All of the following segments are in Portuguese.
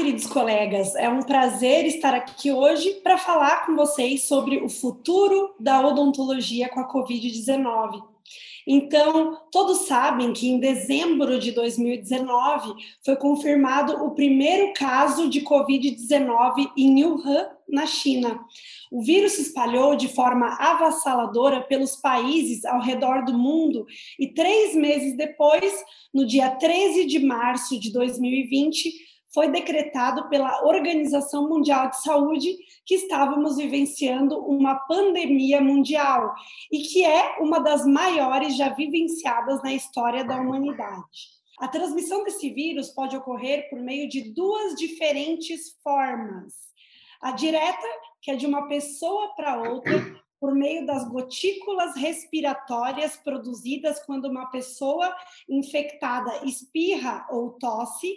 queridos colegas. É um prazer estar aqui hoje para falar com vocês sobre o futuro da odontologia com a Covid-19. Então, todos sabem que em dezembro de 2019 foi confirmado o primeiro caso de Covid-19 em Wuhan, na China. O vírus se espalhou de forma avassaladora pelos países ao redor do mundo e três meses depois, no dia 13 de março de 2020, foi decretado pela Organização Mundial de Saúde que estávamos vivenciando uma pandemia mundial e que é uma das maiores já vivenciadas na história da humanidade. A transmissão desse vírus pode ocorrer por meio de duas diferentes formas. A direta, que é de uma pessoa para outra, por meio das gotículas respiratórias produzidas quando uma pessoa infectada espirra ou tosse,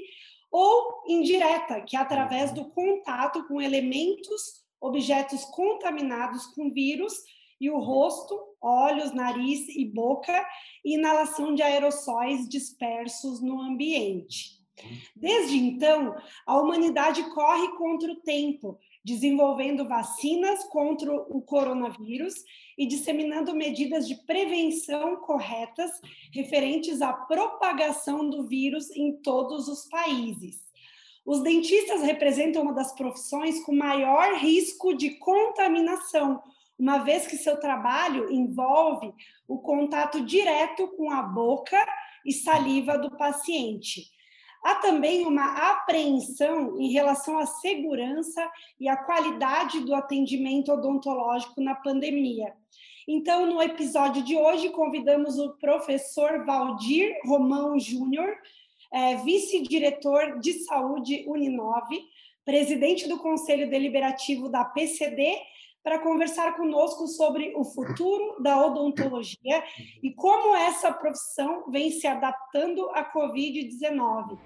ou indireta, que é através do contato com elementos, objetos contaminados com vírus e o rosto, olhos, nariz e boca, e inalação de aerossóis dispersos no ambiente. Desde então, a humanidade corre contra o tempo, desenvolvendo vacinas contra o coronavírus e disseminando medidas de prevenção corretas referentes à propagação do vírus em todos os países. Os dentistas representam uma das profissões com maior risco de contaminação, uma vez que seu trabalho envolve o contato direto com a boca e saliva do paciente. Há também uma apreensão em relação à segurança e à qualidade do atendimento odontológico na pandemia. Então, no episódio de hoje, convidamos o professor Valdir Romão Júnior, é, vice-diretor de saúde Uninove, presidente do Conselho Deliberativo da PCD para conversar conosco sobre o futuro da odontologia e como essa profissão vem se adaptando à Covid-19.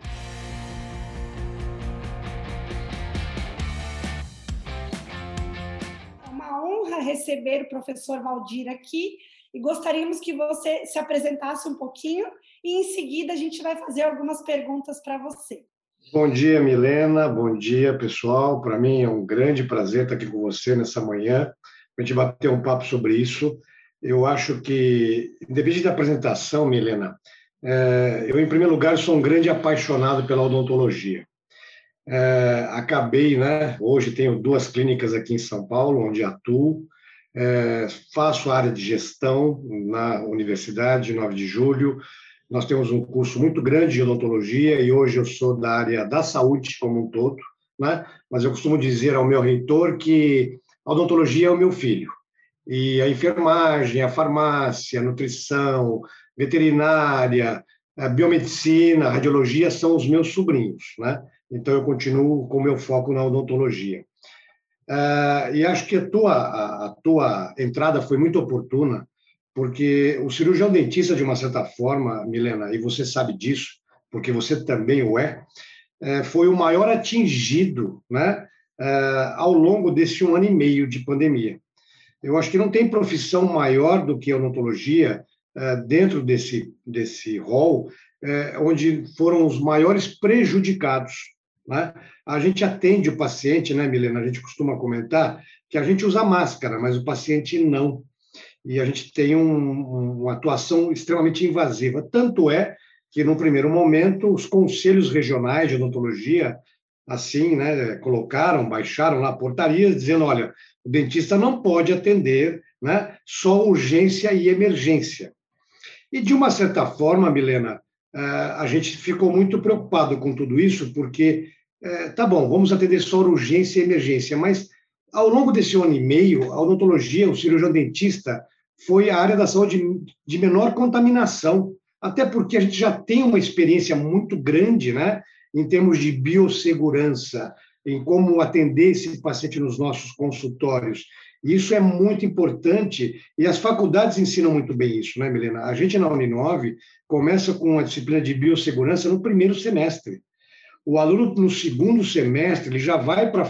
É uma honra receber o professor Valdir aqui e gostaríamos que você se apresentasse um pouquinho e em seguida a gente vai fazer algumas perguntas para você. Bom dia, Milena. Bom dia, pessoal. Para mim é um grande prazer estar aqui com você nessa manhã, para a gente bater um papo sobre isso. Eu acho que, independente da apresentação, Milena, é, eu, em primeiro lugar, sou um grande apaixonado pela odontologia. É, acabei, né? Hoje tenho duas clínicas aqui em São Paulo, onde atuo. É, faço área de gestão na Universidade 9 de Julho, nós temos um curso muito grande de odontologia e hoje eu sou da área da saúde como um todo, né? mas eu costumo dizer ao meu reitor que a odontologia é o meu filho. E a enfermagem, a farmácia, a nutrição, veterinária, a biomedicina, a radiologia são os meus sobrinhos, né? Então eu continuo com o meu foco na odontologia. Uh, e acho que a tua, a, a tua entrada foi muito oportuna, porque o cirurgião dentista, de uma certa forma, Milena, e você sabe disso, porque você também o é, é foi o maior atingido né, é, ao longo desse um ano e meio de pandemia. Eu acho que não tem profissão maior do que a odontologia é, dentro desse, desse rol, onde foram os maiores prejudicados. Né? A gente atende o paciente, né, Milena? A gente costuma comentar que a gente usa máscara, mas o paciente não e a gente tem um, uma atuação extremamente invasiva. Tanto é que, no primeiro momento, os conselhos regionais de odontologia, assim, né, colocaram, baixaram lá portarias, dizendo: olha, o dentista não pode atender né, só urgência e emergência. E, de uma certa forma, Milena, eh, a gente ficou muito preocupado com tudo isso, porque, eh, tá bom, vamos atender só urgência e emergência, mas ao longo desse ano e meio, a odontologia, o cirurgião dentista, foi a área da saúde de menor contaminação, até porque a gente já tem uma experiência muito grande, né, em termos de biossegurança, em como atender esse paciente nos nossos consultórios. Isso é muito importante e as faculdades ensinam muito bem isso, né, Milena? A gente na Uninove começa com a disciplina de biossegurança no primeiro semestre. O aluno, no segundo semestre, ele já vai para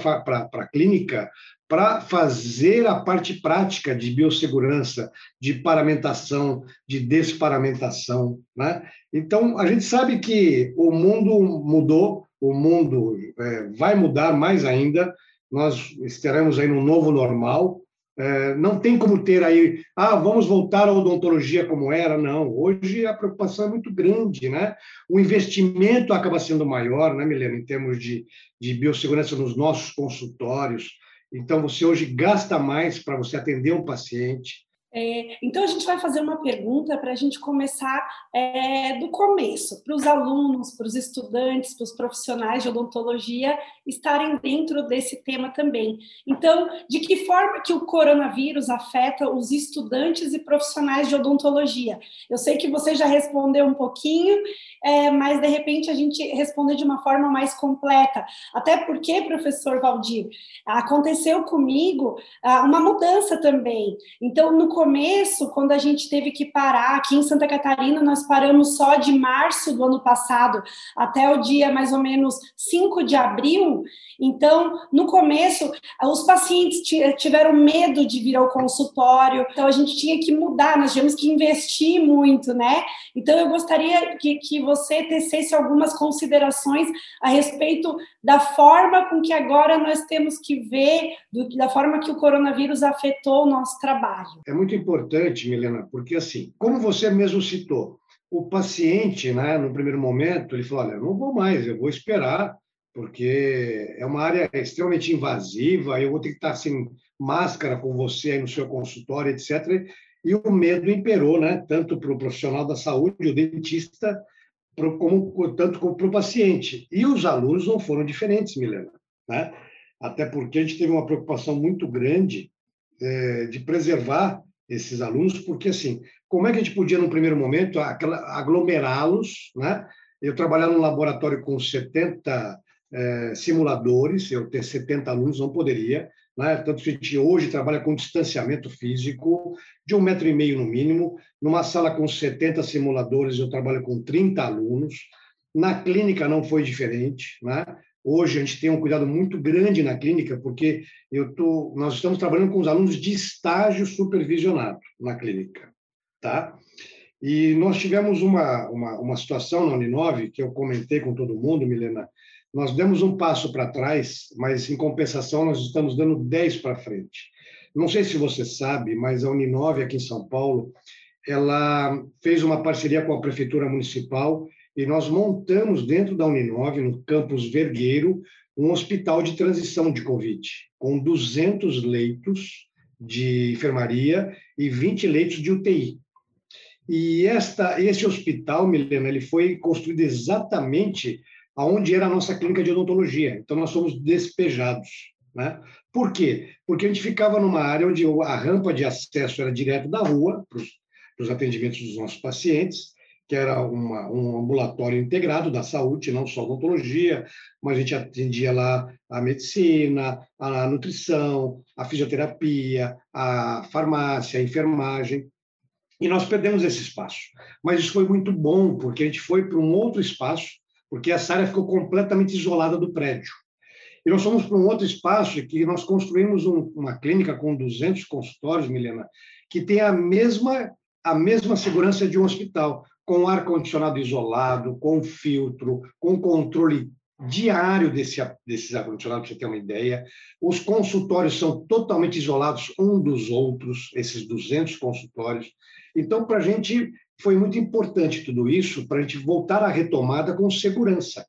a clínica para fazer a parte prática de biossegurança, de paramentação, de desparamentação. Né? Então, a gente sabe que o mundo mudou, o mundo é, vai mudar mais ainda, nós estaremos aí no novo normal, não tem como ter aí, ah, vamos voltar à odontologia como era, não. Hoje a preocupação é muito grande, né? O investimento acaba sendo maior, né, Milena, em termos de, de biossegurança nos nossos consultórios. Então, você hoje gasta mais para você atender um paciente, é, então, a gente vai fazer uma pergunta para a gente começar é, do começo, para os alunos, para os estudantes, para os profissionais de odontologia estarem dentro desse tema também. Então, de que forma que o coronavírus afeta os estudantes e profissionais de odontologia? Eu sei que você já respondeu um pouquinho, é, mas de repente a gente responder de uma forma mais completa. Até porque, professor Valdir, aconteceu comigo ah, uma mudança também. Então, no começo, quando a gente teve que parar, aqui em Santa Catarina, nós paramos só de março do ano passado até o dia mais ou menos 5 de abril. Então, no começo, os pacientes tiveram medo de vir ao consultório, então a gente tinha que mudar, nós tivemos que investir muito, né? Então, eu gostaria que, que você tecesse algumas considerações a respeito da forma com que agora nós temos que ver, do, da forma que o coronavírus afetou o nosso trabalho. É muito importante, Milena, porque assim, como você mesmo citou, o paciente, né, no primeiro momento, ele falou: olha, não vou mais, eu vou esperar, porque é uma área extremamente invasiva, eu vou ter que estar sem máscara com você aí no seu consultório, etc. E o medo imperou, né, tanto para o profissional da saúde, o dentista, como tanto para o paciente. E os alunos não foram diferentes, Milena, né? Até porque a gente teve uma preocupação muito grande é, de preservar esses alunos, porque assim, como é que a gente podia, no primeiro momento, aglomerá-los, né? Eu trabalhar num laboratório com 70 é, simuladores, eu ter 70 alunos não poderia, né? tanto que a gente hoje trabalha com distanciamento físico de um metro e meio no mínimo, numa sala com 70 simuladores eu trabalho com 30 alunos, na clínica não foi diferente, né? Hoje a gente tem um cuidado muito grande na clínica, porque eu tô, nós estamos trabalhando com os alunos de estágio supervisionado na clínica, tá? E nós tivemos uma, uma, uma situação na Uninove, que eu comentei com todo mundo, Milena, nós demos um passo para trás, mas em compensação nós estamos dando 10 para frente. Não sei se você sabe, mas a Uninove aqui em São Paulo, ela fez uma parceria com a prefeitura municipal e nós montamos dentro da Uninove, no campus Vergueiro, um hospital de transição de Covid, com 200 leitos de enfermaria e 20 leitos de UTI. E esta, esse hospital, Milena, ele foi construído exatamente aonde era a nossa clínica de odontologia. Então, nós fomos despejados. Né? Por quê? Porque a gente ficava numa área onde a rampa de acesso era direto da rua, para os atendimentos dos nossos pacientes, que era uma, um ambulatório integrado da saúde, não só odontologia, mas a gente atendia lá a medicina, a nutrição, a fisioterapia, a farmácia, a enfermagem. E nós perdemos esse espaço. Mas isso foi muito bom, porque a gente foi para um outro espaço, porque essa área ficou completamente isolada do prédio. E nós fomos para um outro espaço que nós construímos um, uma clínica com 200 consultórios, Milena, que tem a mesma a mesma segurança de um hospital, com ar-condicionado isolado, com filtro, com controle diário desse, desses ar-condicionados, para você ter uma ideia. Os consultórios são totalmente isolados um dos outros, esses 200 consultórios. Então, para a gente foi muito importante tudo isso, para a gente voltar à retomada com segurança.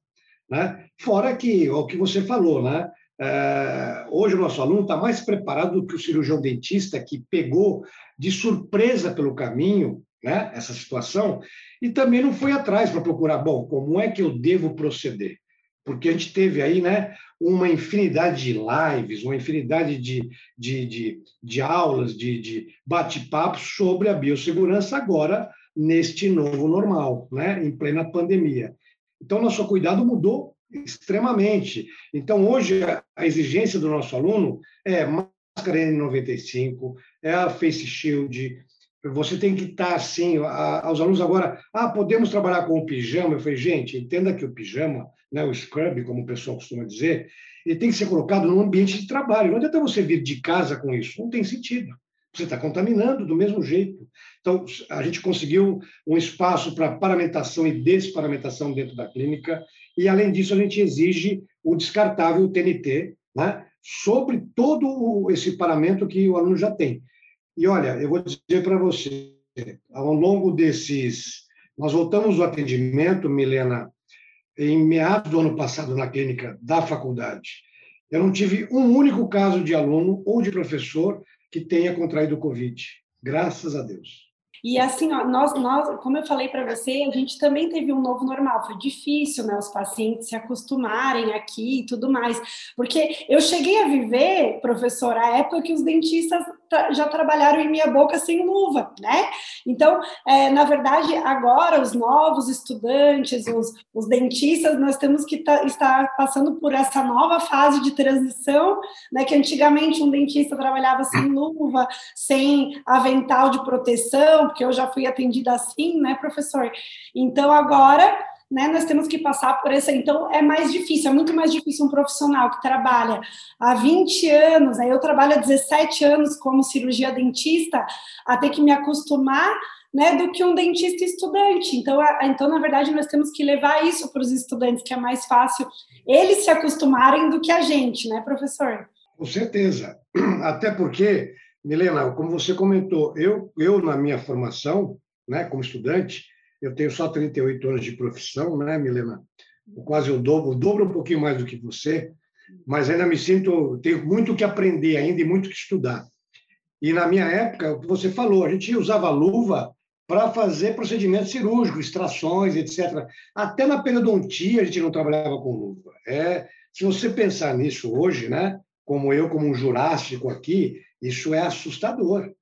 Né? Fora que, o que você falou, né? É, hoje o nosso aluno está mais preparado do que o cirurgião dentista que pegou de surpresa pelo caminho né, essa situação, e também não foi atrás para procurar, bom, como é que eu devo proceder? Porque a gente teve aí né, uma infinidade de lives, uma infinidade de, de, de, de aulas, de, de bate-papos sobre a biossegurança agora, neste novo normal, né, em plena pandemia. Então, nosso cuidado mudou extremamente. Então, hoje, a exigência do nosso aluno é máscara N95, é a face shield, você tem que estar assim, aos alunos agora, ah, podemos trabalhar com o pijama? Eu falei, gente, entenda que o pijama, né, o scrub, como o pessoal costuma dizer, ele tem que ser colocado no ambiente de trabalho. Não adianta você vir de casa com isso, não tem sentido. você está contaminando do mesmo jeito. Então, a gente conseguiu um espaço para paramentação e desparamentação dentro da clínica, e, além disso, a gente exige o descartável TNT, né, sobre todo esse paramento que o aluno já tem. E, olha, eu vou dizer para você, ao longo desses. Nós voltamos o atendimento, Milena, em meados do ano passado, na clínica da faculdade. Eu não tive um único caso de aluno ou de professor que tenha contraído Covid. Graças a Deus. E assim, ó, nós, nós, como eu falei para você, a gente também teve um novo normal. Foi difícil, né, os pacientes se acostumarem aqui e tudo mais, porque eu cheguei a viver, professor, a época que os dentistas já trabalharam em minha boca sem luva, né? Então, é, na verdade, agora os novos estudantes, os, os dentistas, nós temos que tá, estar passando por essa nova fase de transição, né? Que antigamente um dentista trabalhava sem luva, sem avental de proteção porque eu já fui atendida assim, né, professor? Então, agora, né, nós temos que passar por essa. Então, é mais difícil, é muito mais difícil um profissional que trabalha há 20 anos, aí eu trabalho há 17 anos como cirurgia dentista, a ter que me acostumar né, do que um dentista estudante. Então, a, então, na verdade, nós temos que levar isso para os estudantes, que é mais fácil eles se acostumarem do que a gente, né, professor? Com certeza. Até porque Milena, como você comentou, eu, eu na minha formação, né, como estudante, eu tenho só 38 anos de profissão, né, Milena? Quase o dobro, o dobro um pouquinho mais do que você, mas ainda me sinto, tenho muito que aprender ainda e muito que estudar. E na minha época, o que você falou, a gente usava luva para fazer procedimentos cirúrgicos, extrações, etc. Até na periodontia a gente não trabalhava com luva. É, se você pensar nisso hoje, né, como eu, como um jurássico aqui, isso é assustador,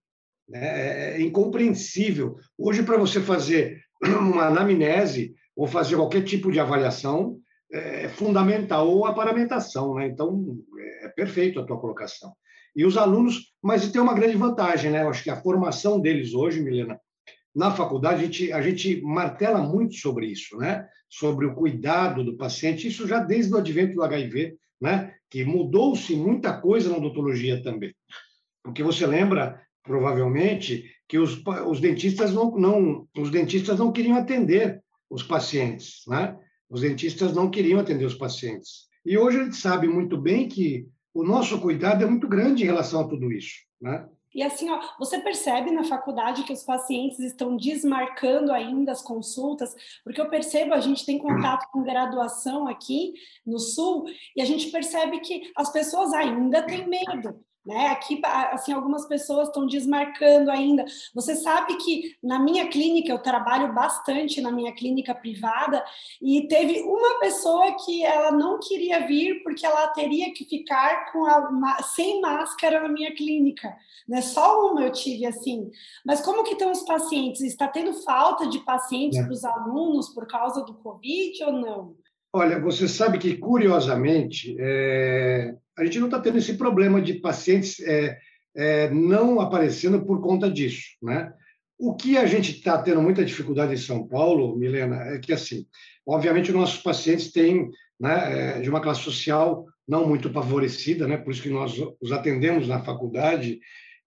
né? é incompreensível. Hoje, para você fazer uma anamnese ou fazer qualquer tipo de avaliação, é fundamental a paramentação. Né? Então, é perfeito a tua colocação. E os alunos, mas tem uma grande vantagem, né? Eu acho que a formação deles hoje, Milena, na faculdade, a gente, a gente martela muito sobre isso, né? Sobre o cuidado do paciente, isso já desde o advento do HIV, né? Que mudou-se muita coisa na odontologia também. Porque você lembra, provavelmente, que os, os dentistas não, não, os dentistas não queriam atender os pacientes, né? Os dentistas não queriam atender os pacientes. E hoje a gente sabe muito bem que o nosso cuidado é muito grande em relação a tudo isso, né? E assim, ó, você percebe na faculdade que os pacientes estão desmarcando ainda as consultas, porque eu percebo, a gente tem contato com graduação aqui no Sul, e a gente percebe que as pessoas ainda têm medo. Né? Aqui, assim, algumas pessoas estão desmarcando ainda. Você sabe que na minha clínica, eu trabalho bastante na minha clínica privada, e teve uma pessoa que ela não queria vir porque ela teria que ficar com a, sem máscara na minha clínica. Né? Só uma eu tive assim. Mas como que estão os pacientes? Está tendo falta de pacientes é. para os alunos por causa do Covid ou não? Olha, você sabe que, curiosamente, é, a gente não está tendo esse problema de pacientes é, é, não aparecendo por conta disso. Né? O que a gente está tendo muita dificuldade em São Paulo, Milena, é que, assim, obviamente, nossos pacientes têm, né, é, de uma classe social não muito favorecida, né, por isso que nós os atendemos na faculdade,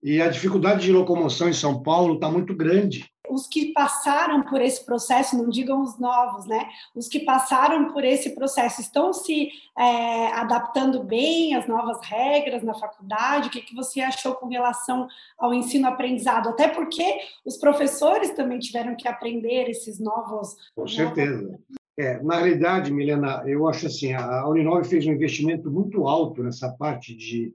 e a dificuldade de locomoção em São Paulo está muito grande os que passaram por esse processo, não digam os novos, né? Os que passaram por esse processo estão se é, adaptando bem às novas regras na faculdade? O que, que você achou com relação ao ensino-aprendizado? Até porque os professores também tiveram que aprender esses novos. Com certeza. É, na realidade, Milena, eu acho assim, a Uninove fez um investimento muito alto nessa parte de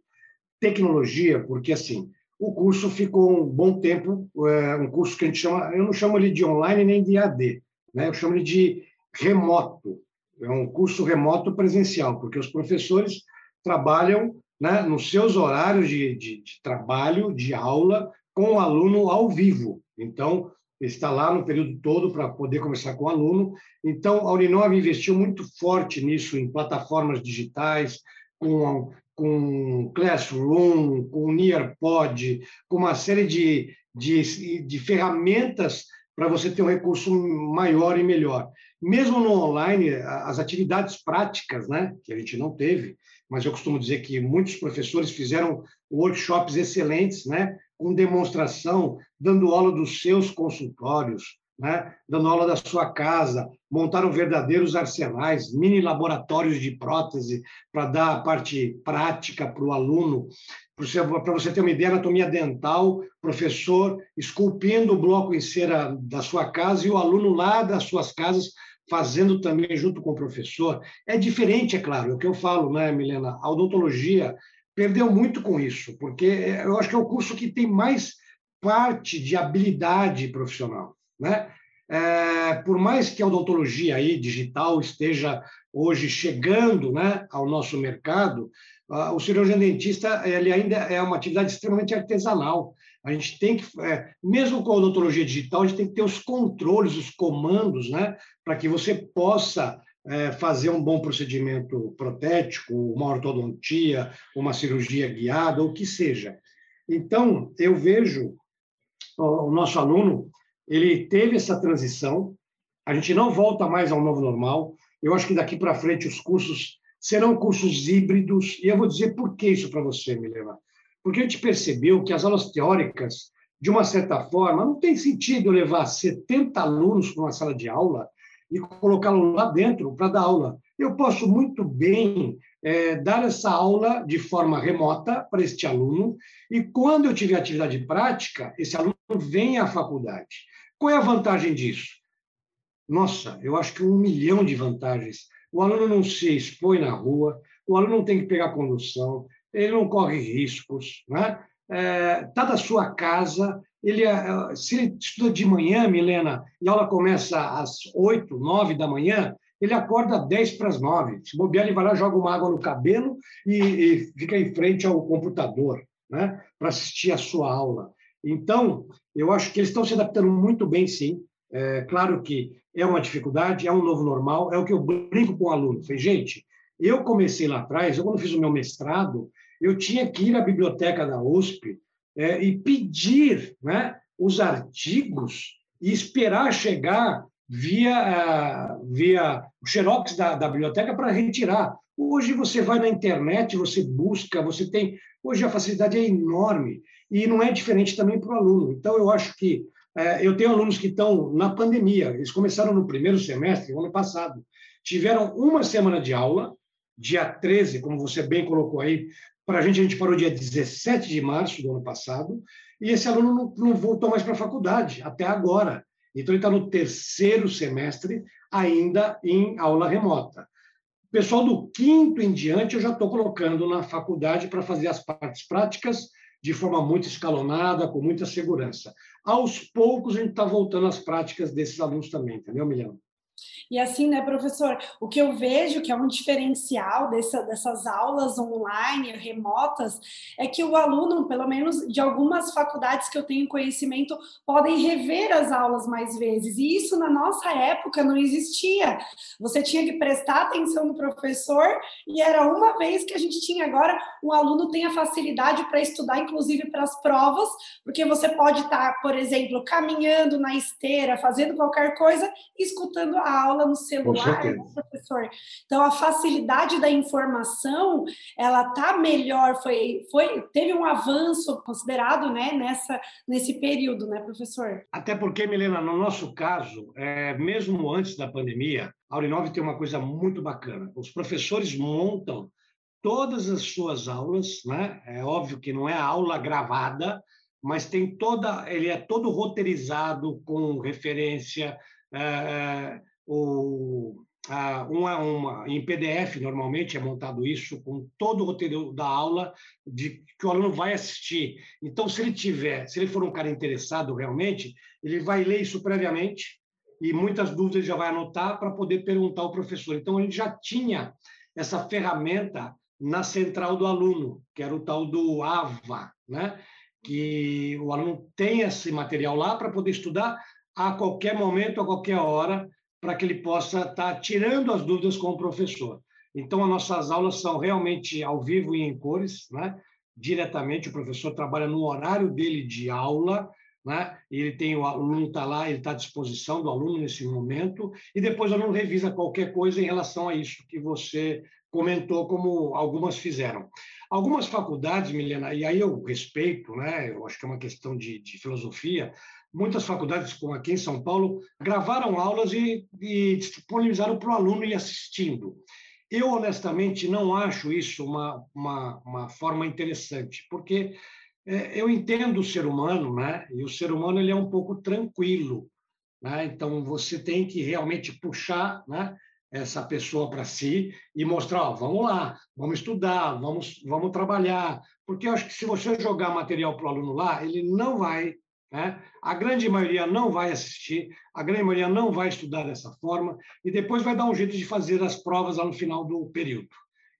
tecnologia, porque assim, o curso ficou um bom tempo, é, um curso que a gente chama, eu não chamo ele de online nem de AD, né? eu chamo ele de remoto, é um curso remoto presencial, porque os professores trabalham né, nos seus horários de, de, de trabalho, de aula, com o aluno ao vivo. Então, está lá no período todo para poder conversar com o aluno. Então, a Uninove investiu muito forte nisso, em plataformas digitais, com com Classroom, com Nearpod, com uma série de, de, de ferramentas para você ter um recurso maior e melhor. Mesmo no online, as atividades práticas, né, que a gente não teve, mas eu costumo dizer que muitos professores fizeram workshops excelentes, né, com demonstração, dando aula dos seus consultórios, né? dando aula da sua casa, montaram verdadeiros arsenais, mini laboratórios de prótese para dar a parte prática para o aluno. Para você ter uma ideia, anatomia dental, professor esculpindo o bloco em cera da sua casa e o aluno lá das suas casas fazendo também junto com o professor. É diferente, é claro, é o que eu falo, né, Milena? A odontologia perdeu muito com isso, porque eu acho que é o curso que tem mais parte de habilidade profissional. Né? É, por mais que a odontologia aí, digital esteja hoje chegando né, ao nosso mercado, o cirurgião dentista ele ainda é uma atividade extremamente artesanal. A gente tem que, é, mesmo com a odontologia digital, a gente tem que ter os controles, os comandos, né, para que você possa é, fazer um bom procedimento protético, uma ortodontia, uma cirurgia guiada, ou o que seja. Então, eu vejo o nosso aluno ele teve essa transição. A gente não volta mais ao novo normal. Eu acho que daqui para frente os cursos serão cursos híbridos. E eu vou dizer por que isso para você, Milena. Porque a gente percebeu que as aulas teóricas, de uma certa forma, não tem sentido levar 70 alunos para uma sala de aula e colocá-lo lá dentro para dar aula. Eu posso muito bem é, dar essa aula de forma remota para este aluno e, quando eu tiver atividade prática, esse aluno vem à faculdade. Qual é a vantagem disso? Nossa, eu acho que um milhão de vantagens. O aluno não se expõe na rua, o aluno não tem que pegar condução, ele não corre riscos, né? Está é, da sua casa, ele, é, se ele estuda de manhã, Milena, e a aula começa às oito, nove da manhã, ele acorda às 10 para as 9. Se bobear, ele vai lá, joga uma água no cabelo e, e fica em frente ao computador né, para assistir a sua aula. Então, eu acho que eles estão se adaptando muito bem, sim. É, claro que é uma dificuldade, é um novo normal, é o que eu brinco com o aluno. Falei, gente, eu comecei lá atrás, eu quando fiz o meu mestrado, eu tinha que ir à biblioteca da USP é, e pedir né, os artigos e esperar chegar via, via o xerox da, da biblioteca para retirar. Hoje você vai na internet, você busca, você tem. Hoje a facilidade é enorme e não é diferente também para o aluno. Então, eu acho que é, eu tenho alunos que estão na pandemia, eles começaram no primeiro semestre, ano passado, tiveram uma semana de aula, dia 13, como você bem colocou aí, para a gente, a gente parou dia 17 de março do ano passado, e esse aluno não, não voltou mais para a faculdade, até agora. Então, ele está no terceiro semestre, ainda em aula remota. Pessoal do quinto em diante, eu já estou colocando na faculdade para fazer as partes práticas de forma muito escalonada, com muita segurança. Aos poucos, a gente está voltando às práticas desses alunos também, entendeu, Milhão? E assim, né, professor, o que eu vejo que é um diferencial dessa, dessas aulas online, remotas, é que o aluno, pelo menos de algumas faculdades que eu tenho conhecimento, podem rever as aulas mais vezes. E isso na nossa época não existia. Você tinha que prestar atenção no professor e era uma vez que a gente tinha. Agora, o aluno tem a facilidade para estudar, inclusive para as provas, porque você pode estar, por exemplo, caminhando na esteira, fazendo qualquer coisa, escutando a aula no celular, né, professor. Então a facilidade da informação, ela tá melhor, foi, foi teve um avanço considerado, né, nessa nesse período, né, professor? Até porque, Milena, no nosso caso, é, mesmo antes da pandemia, a Urinove tem uma coisa muito bacana. Os professores montam todas as suas aulas, né? É óbvio que não é aula gravada, mas tem toda, ele é todo roteirizado com referência, é, o, a, uma, uma, em PDF, normalmente é montado isso, com todo o roteiro da aula de que o aluno vai assistir. Então, se ele tiver, se ele for um cara interessado realmente, ele vai ler isso previamente e muitas dúvidas ele já vai anotar para poder perguntar ao professor. Então, gente já tinha essa ferramenta na central do aluno, que era o tal do AVA, né? que o aluno tem esse material lá para poder estudar a qualquer momento, a qualquer hora, para que ele possa estar tá tirando as dúvidas com o professor. Então, as nossas aulas são realmente ao vivo e em cores, né? diretamente, o professor trabalha no horário dele de aula, né? ele tem o aluno está lá, ele está à disposição do aluno nesse momento, e depois o aluno revisa qualquer coisa em relação a isso que você comentou, como algumas fizeram. Algumas faculdades, Milena, e aí eu respeito, né? eu acho que é uma questão de, de filosofia, muitas faculdades, como aqui em São Paulo, gravaram aulas e, e disponibilizaram para o aluno ir assistindo. Eu, honestamente, não acho isso uma, uma, uma forma interessante, porque é, eu entendo o ser humano, né? e o ser humano ele é um pouco tranquilo. Né? Então, você tem que realmente puxar né, essa pessoa para si e mostrar, ó, vamos lá, vamos estudar, vamos, vamos trabalhar. Porque eu acho que se você jogar material para o aluno lá, ele não vai né? A grande maioria não vai assistir, a grande maioria não vai estudar dessa forma, e depois vai dar um jeito de fazer as provas lá no final do período.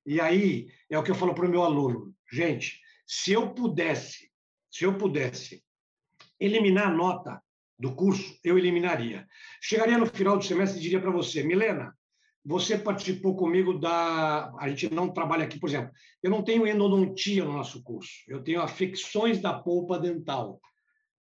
E aí é o que eu falo para o meu aluno: gente, se eu pudesse, se eu pudesse eliminar a nota do curso, eu eliminaria. Chegaria no final do semestre e diria para você, Milena, você participou comigo da. A gente não trabalha aqui, por exemplo, eu não tenho endodontia no nosso curso, eu tenho afecções da polpa dental.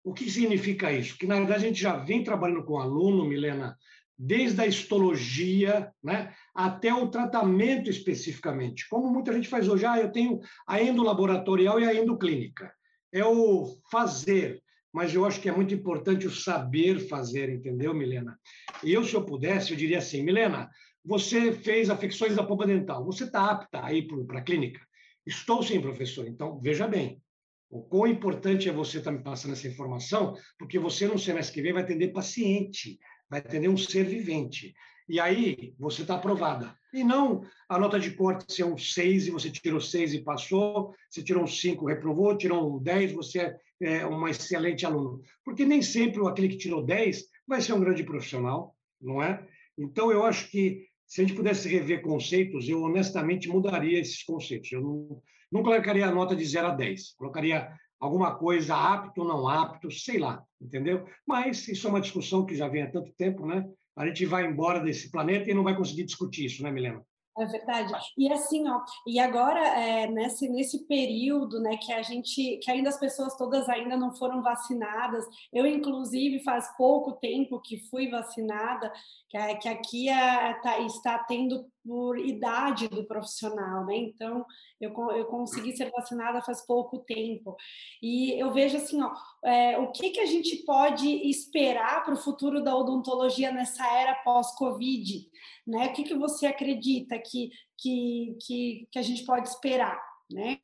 O que significa isso? Que, na verdade, a gente já vem trabalhando com aluno, Milena, desde a histologia né, até o tratamento especificamente. Como muita gente faz hoje, ah, eu tenho a endolaboratorial e a endoclínica. É o fazer, mas eu acho que é muito importante o saber fazer, entendeu, Milena? E eu, se eu pudesse, eu diria assim, Milena, você fez afecções da polpa dental, você está apta a ir para a clínica? Estou sim, professor. Então, veja bem, o quão importante é você estar tá me passando essa informação, porque você, no semestre que vem, vai atender paciente, vai atender um ser vivente. E aí, você está aprovada. E não a nota de corte ser um 6 e você tirou 6 e passou, você tirou um 5, reprovou, tirou um 10, você é, é um excelente aluno. Porque nem sempre aquele que tirou 10 vai ser um grande profissional, não é? Então, eu acho que se a gente pudesse rever conceitos, eu honestamente mudaria esses conceitos. Eu não, não colocaria a nota de 0 a 10, colocaria alguma coisa apto, não apto, sei lá, entendeu? Mas isso é uma discussão que já vem há tanto tempo, né? A gente vai embora desse planeta e não vai conseguir discutir isso, né, Milena? É verdade. E assim, ó, e agora é, nesse, nesse período, né, que a gente, que ainda as pessoas todas ainda não foram vacinadas, eu inclusive faz pouco tempo que fui vacinada, que, que aqui é, tá, está tendo por idade do profissional, né? Então eu, eu consegui ser vacinada faz pouco tempo e eu vejo assim, ó, é, o que que a gente pode esperar para o futuro da odontologia nessa era pós-Covid? né? O que, que você acredita que, que, que, que a gente pode esperar, né?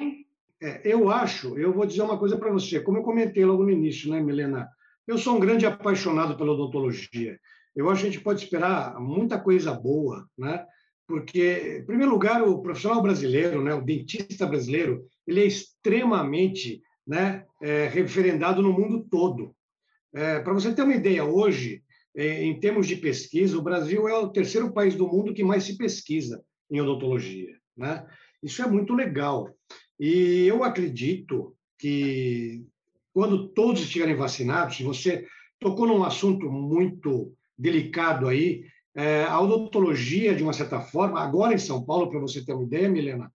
É, eu acho, eu vou dizer uma coisa para você, como eu comentei logo no início, né, Milena? Eu sou um grande apaixonado pela odontologia. Eu acho que a gente pode esperar muita coisa boa, né? Porque, em primeiro lugar, o profissional brasileiro, né, o dentista brasileiro, ele é extremamente né, é, referendado no mundo todo. É, para você ter uma ideia, hoje, é, em termos de pesquisa, o Brasil é o terceiro país do mundo que mais se pesquisa em odontologia. Né? Isso é muito legal. E eu acredito que quando todos estiverem vacinados, se você tocou num assunto muito delicado aí, é, a odontologia, de uma certa forma, agora em São Paulo, para você ter uma ideia, Milena,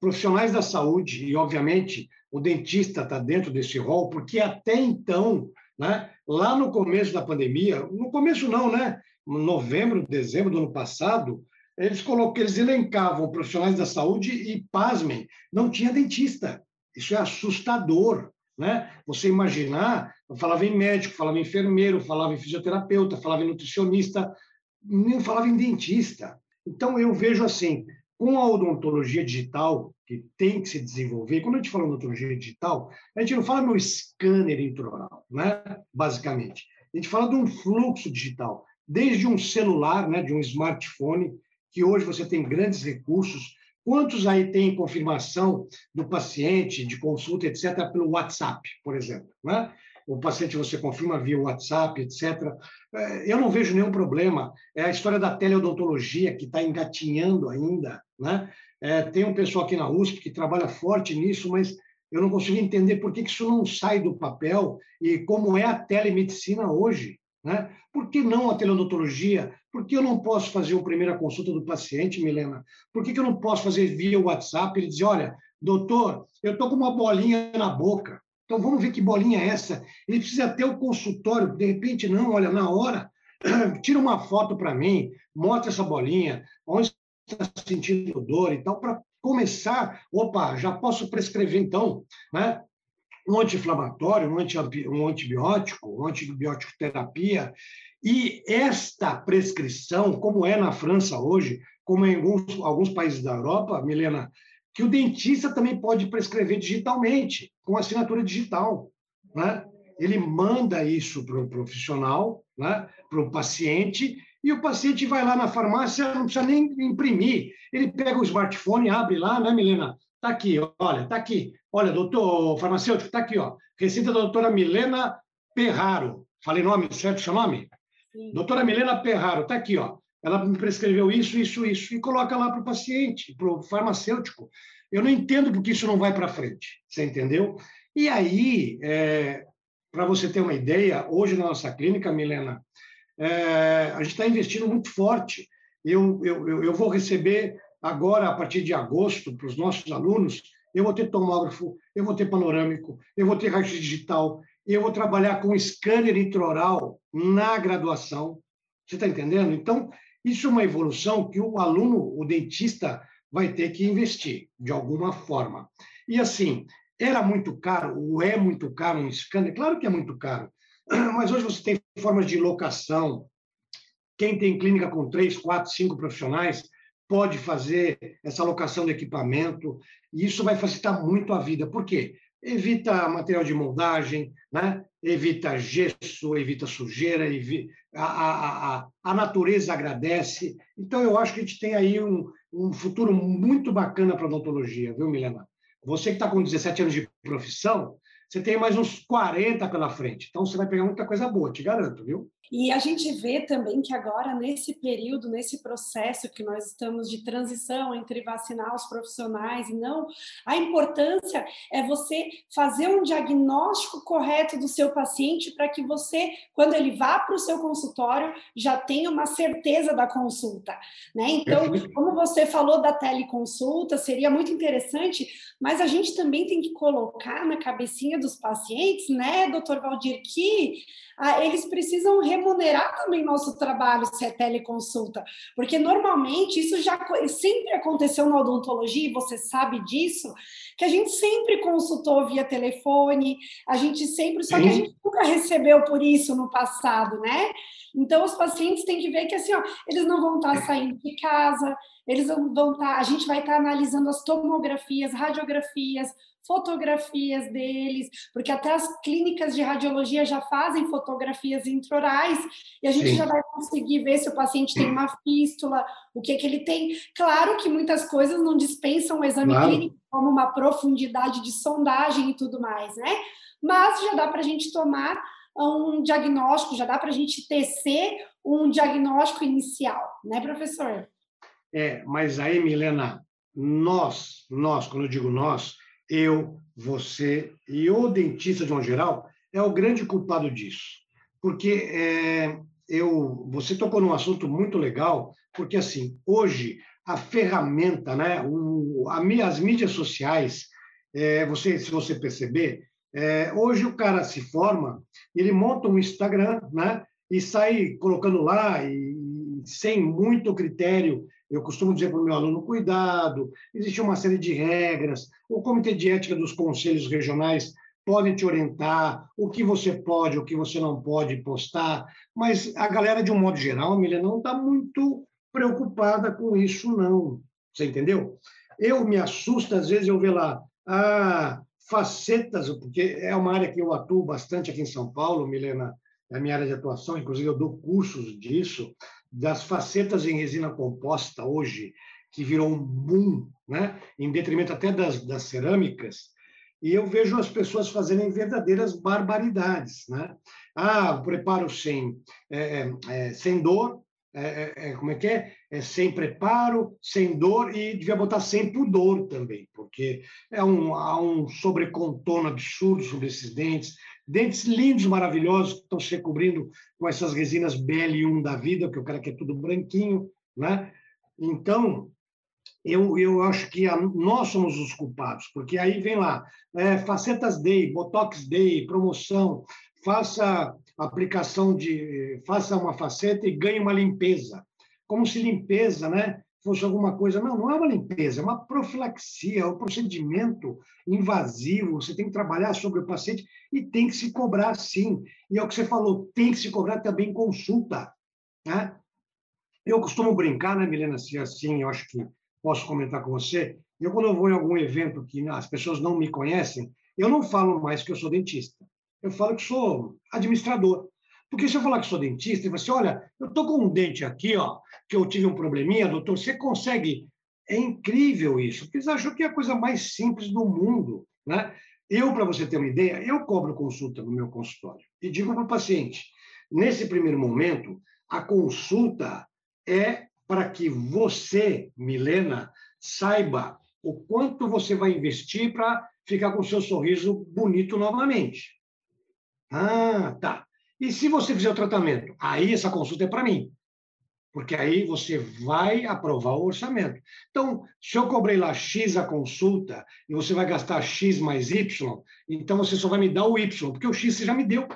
profissionais da saúde, e obviamente o dentista está dentro desse rol, porque até então né? Lá no começo da pandemia, no começo não, né? Novembro, dezembro do ano passado, eles colocam, eles elencavam profissionais da saúde e, pasmem, não tinha dentista. Isso é assustador. Né? Você imaginar, falava em médico, falava em enfermeiro, falava em fisioterapeuta, falava em nutricionista, nem falava em dentista. Então, eu vejo assim, com a odontologia digital, que tem que se desenvolver, quando a gente fala em odontologia digital, a gente não fala no scanner intraoral, né? basicamente. A gente fala de um fluxo digital, desde um celular, né, de um smartphone, que hoje você tem grandes recursos. Quantos aí tem confirmação do paciente, de consulta, etc., pelo WhatsApp, por exemplo? Né? O paciente você confirma via WhatsApp, etc. É, eu não vejo nenhum problema. É a história da teleodontologia que está engatinhando ainda. Né? É, tem um pessoal aqui na USP que trabalha forte nisso, mas eu não consigo entender por que isso não sai do papel e como é a telemedicina hoje. Né? Por que não a teleodontologia? Por que eu não posso fazer a primeira consulta do paciente, Milena? Por que, que eu não posso fazer via WhatsApp? Ele diz: olha, doutor, eu estou com uma bolinha na boca. Então, vamos ver que bolinha é essa. Ele precisa ter o consultório, de repente, não, olha, na hora, tira uma foto para mim, mostra essa bolinha, onde está sentindo dor e tal, para começar, opa, já posso prescrever então, né? um anti-inflamatório, um, anti, antibiótico, um antibiótico terapia, e esta prescrição, como é na França hoje, como em alguns, alguns países da Europa, Milena, que o dentista também pode prescrever digitalmente, com assinatura digital. Né? Ele manda isso para o profissional, né? para o paciente, e o paciente vai lá na farmácia, não precisa nem imprimir. Ele pega o smartphone, abre lá, né, Milena? Está aqui, olha, está aqui. Olha, doutor farmacêutico, está aqui, ó. Receita da doutora Milena Perraro. Falei nome certo, seu nome? Sim. Doutora Milena Perraro, está aqui, ó. Ela me prescreveu isso, isso, isso, e coloca lá para o paciente, para o farmacêutico. Eu não entendo porque isso não vai para frente, você entendeu? E aí, é, para você ter uma ideia, hoje na nossa clínica, Milena, é, a gente está investindo muito forte. Eu, eu, eu vou receber agora, a partir de agosto, para os nossos alunos, eu vou ter tomógrafo, eu vou ter panorâmico, eu vou ter raio digital, eu vou trabalhar com scanner intraoral na graduação. Você está entendendo? Então, isso é uma evolução que o aluno, o dentista, vai ter que investir de alguma forma. E assim, era muito caro, ou é muito caro um scanner? Claro que é muito caro, mas hoje você tem formas de locação. Quem tem clínica com três, quatro, cinco profissionais pode fazer essa alocação de equipamento, e isso vai facilitar muito a vida. Por quê? Evita material de moldagem, né? Evita gesso, evita sujeira, evita... A, a, a, a natureza agradece. Então, eu acho que a gente tem aí um, um futuro muito bacana para a odontologia, viu, Milena? Você que está com 17 anos de profissão, você tem mais uns 40 pela frente. Então, você vai pegar muita coisa boa, te garanto, viu? E a gente vê também que agora, nesse período, nesse processo que nós estamos de transição entre vacinar os profissionais e não, a importância é você fazer um diagnóstico correto do seu paciente para que você, quando ele vá para o seu consultório, já tenha uma certeza da consulta. Né? Então, como você falou da teleconsulta, seria muito interessante, mas a gente também tem que colocar na cabecinha dos pacientes, né, doutor Valdir, que ah, eles precisam remunerar também nosso trabalho se é teleconsulta, porque normalmente isso já sempre aconteceu na odontologia, e você sabe disso, que a gente sempre consultou via telefone, a gente sempre, só Sim. que a gente nunca recebeu por isso no passado, né? Então os pacientes têm que ver que assim, ó, eles não vão estar saindo de casa, eles vão estar, a gente vai estar analisando as tomografias, radiografias, fotografias deles, porque até as clínicas de radiologia já fazem fotografias introrais e a gente Sim. já vai conseguir ver se o paciente tem uma fístula, o que que ele tem. Claro que muitas coisas não dispensam o exame claro. clínico, como uma profundidade de sondagem e tudo mais, né? Mas já dá para a gente tomar um diagnóstico, já dá para a gente tecer um diagnóstico inicial, né, professor? É, mas aí, Milena, nós, nós, quando eu digo nós, eu, você e o dentista de um geral é o grande culpado disso. Porque é, eu, você tocou num assunto muito legal, porque assim, hoje a ferramenta, né, o, a, as mídias sociais, é, você, se você perceber, é, hoje o cara se forma, ele monta um Instagram, né, e sai colocando lá e, sem muito critério eu costumo dizer para o meu aluno: cuidado, existe uma série de regras. O Comitê de Ética dos Conselhos Regionais pode te orientar o que você pode, o que você não pode postar, mas a galera, de um modo geral, Emília, não está muito preocupada com isso, não. Você entendeu? Eu me assusto, às vezes, eu ver lá, ah, facetas, porque é uma área que eu atuo bastante aqui em São Paulo, Milena, é a minha área de atuação, inclusive eu dou cursos disso, das facetas em resina composta hoje, que virou um boom, né? em detrimento até das, das cerâmicas, e eu vejo as pessoas fazerem verdadeiras barbaridades. Né? Ah, preparo sem, é, é, é sem dor, é, é, é, como é que é? é? Sem preparo, sem dor e devia botar sem pudor também, porque é um, há um sobrecontorno absurdo sobre esses dentes, dentes lindos, maravilhosos, que estão se recobrindo com essas resinas BL1 da vida, que o cara quer tudo branquinho, né? Então, eu, eu acho que a, nós somos os culpados, porque aí vem lá, é, facetas day, botox day, promoção, faça aplicação de, faça uma faceta e ganhe uma limpeza, como se limpeza, né? Fosse alguma coisa. Não, não é uma limpeza, é uma profilaxia, é um procedimento invasivo. Você tem que trabalhar sobre o paciente e tem que se cobrar sim. E é o que você falou, tem que se cobrar também consulta. Né? Eu costumo brincar, né, Milena, assim, assim, eu acho que posso comentar com você. Eu, quando eu vou em algum evento que as pessoas não me conhecem, eu não falo mais que eu sou dentista. Eu falo que sou administrador. Porque se eu falar que sou dentista e você, olha, eu estou com um dente aqui, ó, que eu tive um probleminha, doutor, você consegue. É incrível isso, porque eles acham que é a coisa mais simples do mundo. Né? Eu, para você ter uma ideia, eu cobro consulta no meu consultório e digo para o paciente: nesse primeiro momento, a consulta é para que você, Milena, saiba o quanto você vai investir para ficar com o seu sorriso bonito novamente. Ah, tá. E se você fizer o tratamento? Aí essa consulta é para mim. Porque aí você vai aprovar o orçamento. Então, se eu cobrei lá X a consulta e você vai gastar X mais Y, então você só vai me dar o Y, porque o X você já me deu.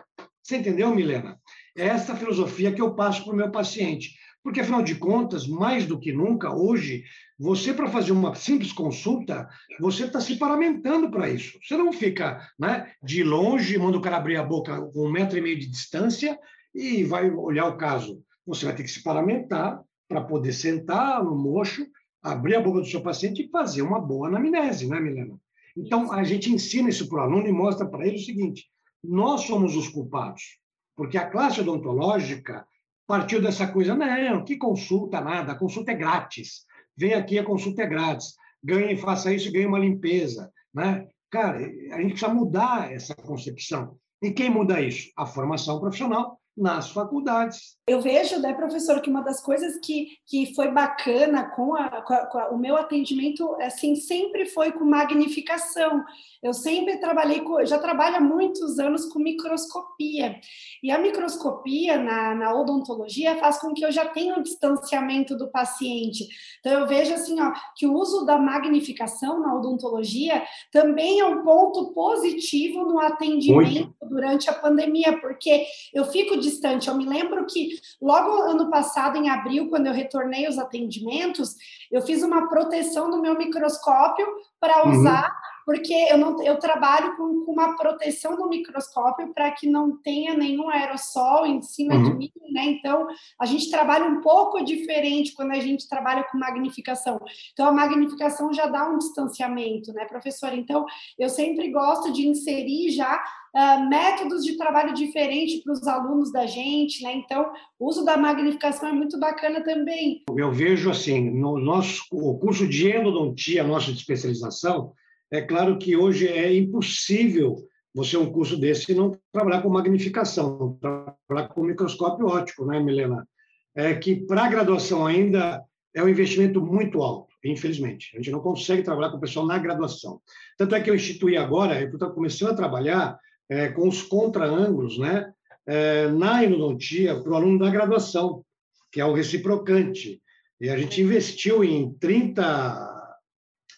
Você entendeu, Milena? É essa filosofia que eu passo para o meu paciente. Porque, afinal de contas, mais do que nunca, hoje, você, para fazer uma simples consulta, você está se paramentando para isso. Você não fica né, de longe, manda o cara abrir a boca com um metro e meio de distância e vai olhar o caso. Você vai ter que se paramentar para poder sentar no mocho, abrir a boca do seu paciente e fazer uma boa anamnese, né, Milena? Então, a gente ensina isso para o aluno e mostra para ele o seguinte: nós somos os culpados, porque a classe odontológica partiu dessa coisa, não, que consulta nada, a consulta é grátis. Vem aqui, a consulta é grátis. Ganhe, faça isso ganhe uma limpeza. Né? Cara, a gente precisa mudar essa concepção. E quem muda isso? A formação profissional nas faculdades. Eu vejo, né, professor, que uma das coisas que, que foi bacana com, a, com, a, com a, o meu atendimento, assim, sempre foi com magnificação. Eu sempre trabalhei com, já trabalho há muitos anos com microscopia. E a microscopia na, na odontologia faz com que eu já tenha um distanciamento do paciente. Então, eu vejo, assim, ó, que o uso da magnificação na odontologia também é um ponto positivo no atendimento Muito. durante a pandemia, porque eu fico distante. Eu me lembro que logo ano passado, em abril, quando eu retornei os atendimentos, eu fiz uma proteção no meu microscópio para uhum. usar uhum porque eu não eu trabalho com, com uma proteção do microscópio para que não tenha nenhum aerossol em cima uhum. de mim, né? Então a gente trabalha um pouco diferente quando a gente trabalha com magnificação. Então a magnificação já dá um distanciamento, né, professora? Então eu sempre gosto de inserir já Uh, métodos de trabalho diferentes para os alunos da gente, né? Então, o uso da magnificação é muito bacana também. Eu vejo assim, no nosso o curso de endodontia, nossa especialização, é claro que hoje é impossível você, um curso desse, não trabalhar com magnificação, trabalhar com microscópio óptico, né, Milena? É que para a graduação ainda é um investimento muito alto, infelizmente. A gente não consegue trabalhar com o pessoal na graduação. Tanto é que eu instituí agora, eu estou começando a trabalhar é, com os contra-ângulos, né, é, na endodontia para o aluno da graduação, que é o reciprocante. E a gente investiu em 30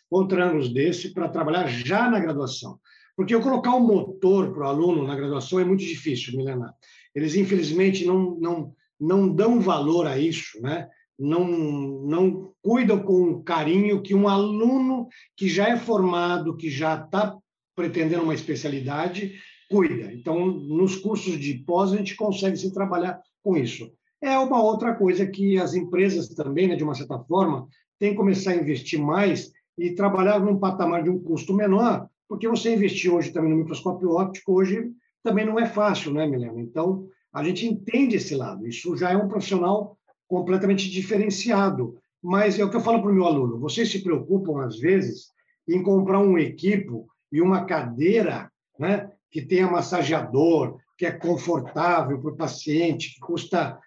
contra-ângulos desse para trabalhar já na graduação. Porque eu colocar um motor para o aluno na graduação é muito difícil, Milena. Eles, infelizmente, não, não, não dão valor a isso, né? não, não cuidam com carinho que um aluno que já é formado, que já está pretendendo uma especialidade, cuida. Então, nos cursos de pós, a gente consegue se trabalhar com isso. É uma outra coisa que as empresas também, né, de uma certa forma, têm que começar a investir mais e trabalhar num patamar de um custo menor, porque você investir hoje também no microscópio óptico, hoje também não é fácil, né, Milena? Então, a gente entende esse lado. Isso já é um profissional completamente diferenciado. Mas é o que eu falo para o meu aluno: vocês se preocupam, às vezes, em comprar um equipo e uma cadeira né, que tenha massageador, que é confortável para o paciente, que custa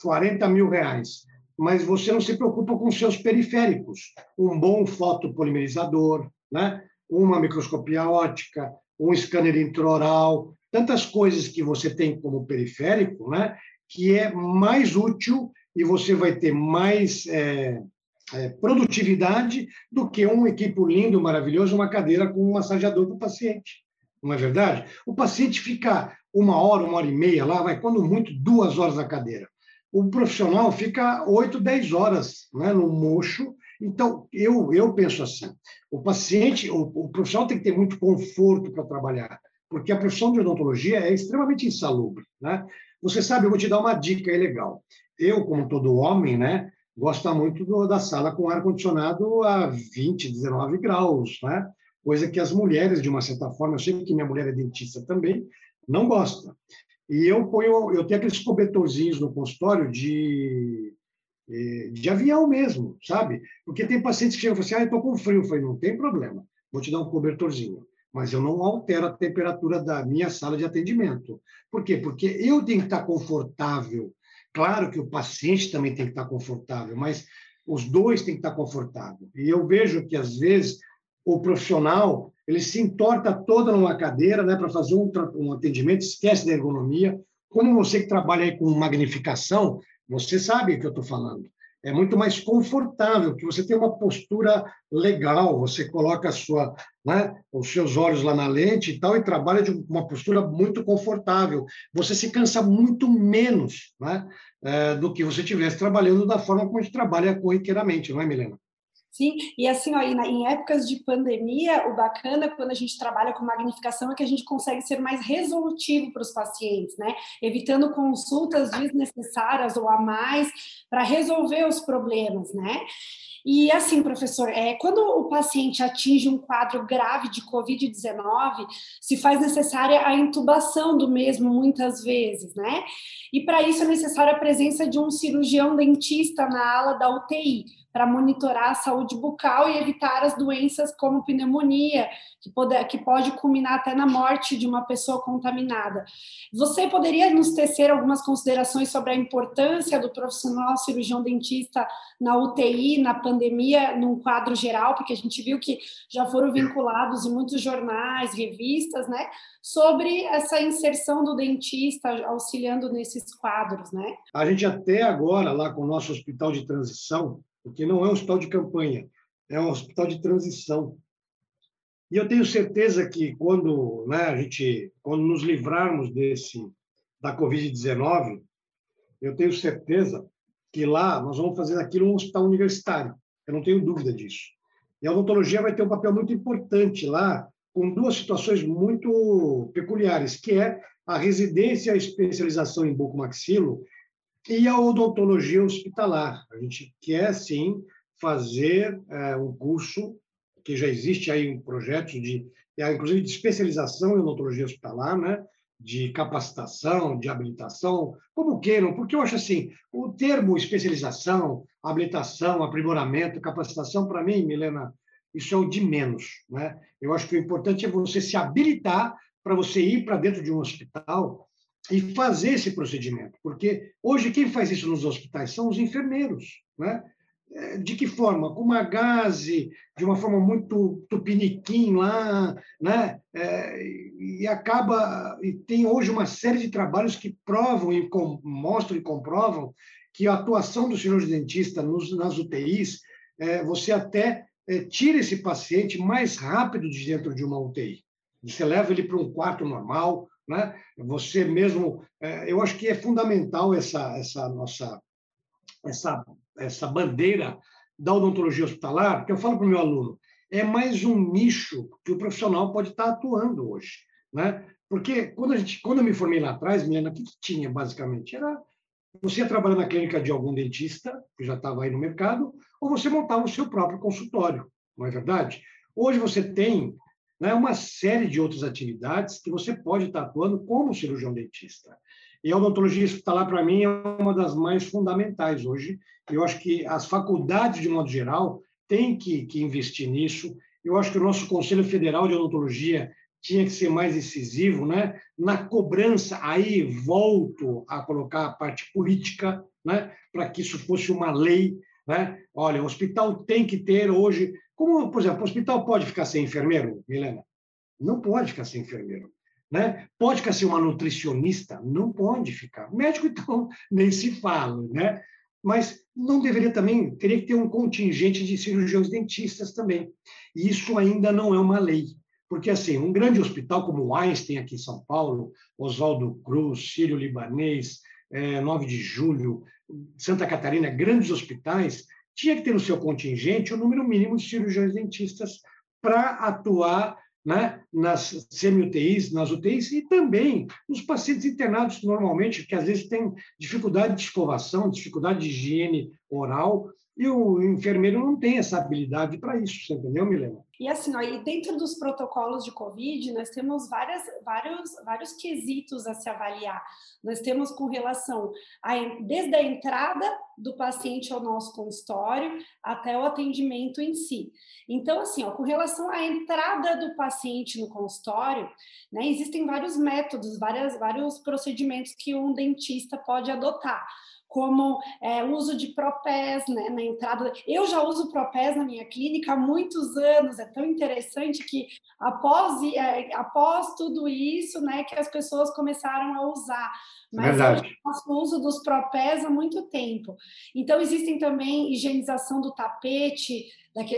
40 mil reais mas você não se preocupa com seus periféricos. Um bom fotopolimerizador, né? uma microscopia ótica, um scanner intraoral, tantas coisas que você tem como periférico, né? que é mais útil e você vai ter mais é, é, produtividade do que um equipo lindo, maravilhoso, uma cadeira com um massageador para o paciente. Não é verdade? O paciente fica uma hora, uma hora e meia lá, vai quando muito duas horas na cadeira. o profissional fica 8, 10 horas né, no mocho. Então, eu, eu penso assim: o paciente, o, o profissional tem que ter muito conforto para trabalhar, porque a profissão de odontologia é extremamente insalubre. Né? Você sabe, eu vou te dar uma dica aí legal. Eu, como todo homem, né, gosto muito do, da sala com ar-condicionado a 20, 19 graus, né? Coisa que as mulheres, de uma certa forma, eu sei que minha mulher é dentista também, não gosta. E eu ponho, eu tenho aqueles cobertorzinhos no consultório de, eh, de avião mesmo, sabe? Porque tem pacientes que chegam e falam assim, ah, estou com frio. Eu falei, não tem problema, vou te dar um cobertorzinho. Mas eu não altero a temperatura da minha sala de atendimento. Por quê? Porque eu tenho que estar confortável. Claro que o paciente também tem que estar confortável, mas os dois têm que estar confortáveis. E eu vejo que, às vezes, o profissional ele se entorta toda numa cadeira né, para fazer um, um, atendimento, esquece da ergonomia. Como você que trabalha aí com magnificação, você sabe o que eu estou falando. É muito mais confortável, que você tem uma postura legal, você coloca sua, né, os seus olhos lá na lente e tal, e trabalha de uma postura muito confortável. Você se cansa muito menos né, é, do que você estivesse trabalhando da forma como a gente trabalha corriqueiramente, não é, Milena? Sim, e assim, ó, em épocas de pandemia, o bacana quando a gente trabalha com magnificação é que a gente consegue ser mais resolutivo para os pacientes, né? Evitando consultas desnecessárias ou a mais para resolver os problemas, né? E assim, professor, é, quando o paciente atinge um quadro grave de Covid-19, se faz necessária a intubação do mesmo muitas vezes, né? E para isso é necessária a presença de um cirurgião dentista na ala da UTI para monitorar a saúde bucal e evitar as doenças como pneumonia, que pode, que pode culminar até na morte de uma pessoa contaminada. Você poderia nos tecer algumas considerações sobre a importância do profissional cirurgião dentista na UTI, na pandemia, num quadro geral, porque a gente viu que já foram vinculados em muitos jornais, revistas, né, sobre essa inserção do dentista auxiliando nesses quadros, né? A gente até agora, lá com o nosso hospital de transição, porque não é um hospital de campanha, é um hospital de transição. E eu tenho certeza que quando, né, a gente, quando nos livrarmos desse da Covid-19, eu tenho certeza que lá nós vamos fazer aquilo um hospital universitário. Eu não tenho dúvida disso. E a odontologia vai ter um papel muito importante lá, com duas situações muito peculiares, que é a residência e a especialização em bucomaxilo e a odontologia hospitalar. A gente quer, sim, fazer é, um curso que já existe aí um projeto de, inclusive, de especialização em odontologia hospitalar, né? De capacitação, de habilitação, como queiram, porque eu acho assim, o termo especialização, habilitação, aprimoramento, capacitação, para mim, Milena, isso é o de menos. Né? Eu acho que o importante é você se habilitar para você ir para dentro de um hospital e fazer esse procedimento, porque hoje quem faz isso nos hospitais são os enfermeiros, né? De que forma? Com uma gase, de uma forma muito tupiniquim lá, né? É, e acaba e tem hoje uma série de trabalhos que provam e com, mostram e comprovam que a atuação do cirurgião dentista nos, nas UTIs, é, você até é, tira esse paciente mais rápido de dentro de uma UTI. Você leva ele para um quarto normal, né? Você mesmo, é, eu acho que é fundamental essa essa nossa essa essa bandeira da odontologia hospitalar, que eu falo para o meu aluno, é mais um nicho que o profissional pode estar atuando hoje, né? Porque quando a gente, quando eu me formei lá atrás, Milena, o que, que tinha basicamente era você ia trabalhar na clínica de algum dentista que já estava aí no mercado, ou você montava o seu próprio consultório, não é verdade? Hoje você tem né, uma série de outras atividades que você pode estar atuando como cirurgião dentista. E a odontologia hospitalar, para mim, é uma das mais fundamentais hoje. Eu acho que as faculdades, de modo geral, têm que, que investir nisso. Eu acho que o nosso Conselho Federal de Odontologia tinha que ser mais incisivo, né? Na cobrança, aí volto a colocar a parte política, né? Para que isso fosse uma lei, né? Olha, o hospital tem que ter hoje como, por exemplo, o hospital pode ficar sem enfermeiro, Milena? Não pode ficar sem enfermeiro. Né? Pode ficar sem uma nutricionista? Não pode ficar. Médico, então, nem se fala. Né? Mas não deveria também, teria que ter um contingente de cirurgiões dentistas também. E isso ainda não é uma lei. Porque, assim, um grande hospital como o Einstein aqui em São Paulo, Oswaldo Cruz, Sírio Libanês, é, 9 de julho, Santa Catarina, grandes hospitais, tinha que ter no seu contingente o número mínimo de cirurgiões dentistas para atuar né, nas semi-UTIs, nas UTIs e também nos pacientes internados normalmente, que às vezes têm dificuldade de escovação, dificuldade de higiene oral, e o enfermeiro não tem essa habilidade para isso, você entendeu, Milena? E assim, ó, e dentro dos protocolos de Covid, nós temos várias, vários, vários quesitos a se avaliar. Nós temos com relação a, desde a entrada do paciente ao nosso consultório até o atendimento em si. Então, assim, ó, com relação à entrada do paciente no consultório, né, existem vários métodos, várias, vários procedimentos que um dentista pode adotar como é, uso de propés né, na entrada. Eu já uso propés na minha clínica há muitos anos, é tão interessante que após, é, após tudo isso, né, que as pessoas começaram a usar. Mas Verdade. eu faço uso dos propés há muito tempo. Então, existem também higienização do tapete,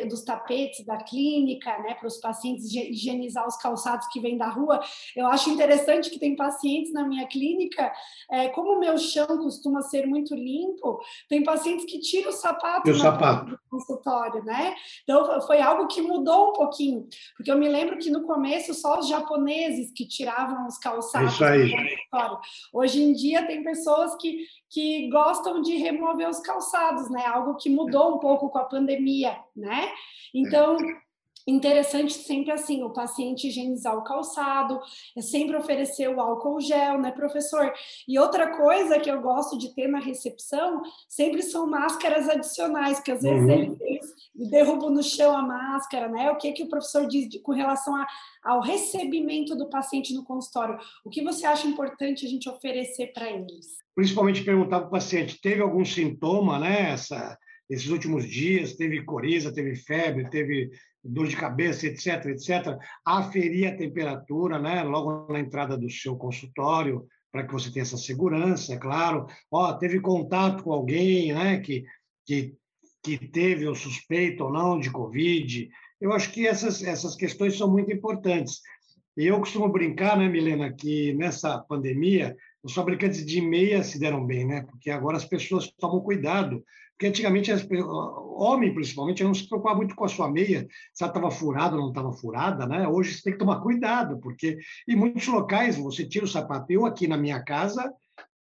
dos tapetes da clínica, né, para os pacientes higienizar os calçados que vêm da rua. Eu acho interessante que tem pacientes na minha clínica, é, como o meu chão costuma ser muito limpo, tem pacientes que tiram o sapato, no sapato. consultório, né? Então foi algo que mudou um pouquinho, porque eu me lembro que no começo só os japoneses que tiravam os calçados Isso aí. consultório. Hoje em dia tem pessoas que que gostam de remover os calçados, né? Algo que mudou um pouco com a pandemia, né? Então, interessante sempre assim, o paciente higienizar o calçado, é sempre oferecer o álcool gel, né, professor? E outra coisa que eu gosto de ter na recepção, sempre são máscaras adicionais, que às vezes uhum. eles, eles, derrubam no chão a máscara, né? O que que o professor diz de, com relação a, ao recebimento do paciente no consultório? O que você acha importante a gente oferecer para eles? Principalmente perguntar para o paciente, teve algum sintoma, né? Essa, esses últimos dias, teve coriza, teve febre, teve dor de cabeça, etc, etc, aferir a temperatura, né, logo na entrada do seu consultório, para que você tenha essa segurança, é claro. Ó, teve contato com alguém, né, que, que, que teve o suspeito ou não de Covid. Eu acho que essas, essas questões são muito importantes. E eu costumo brincar, né, Milena, que nessa pandemia os fabricantes de meia se deram bem, né? Porque agora as pessoas tomam cuidado porque antigamente, as, homem principalmente, não se preocupava muito com a sua meia, se ela estava furada ou não estava furada, né? Hoje você tem que tomar cuidado, porque em muitos locais você tira o sapato. Eu aqui na minha casa,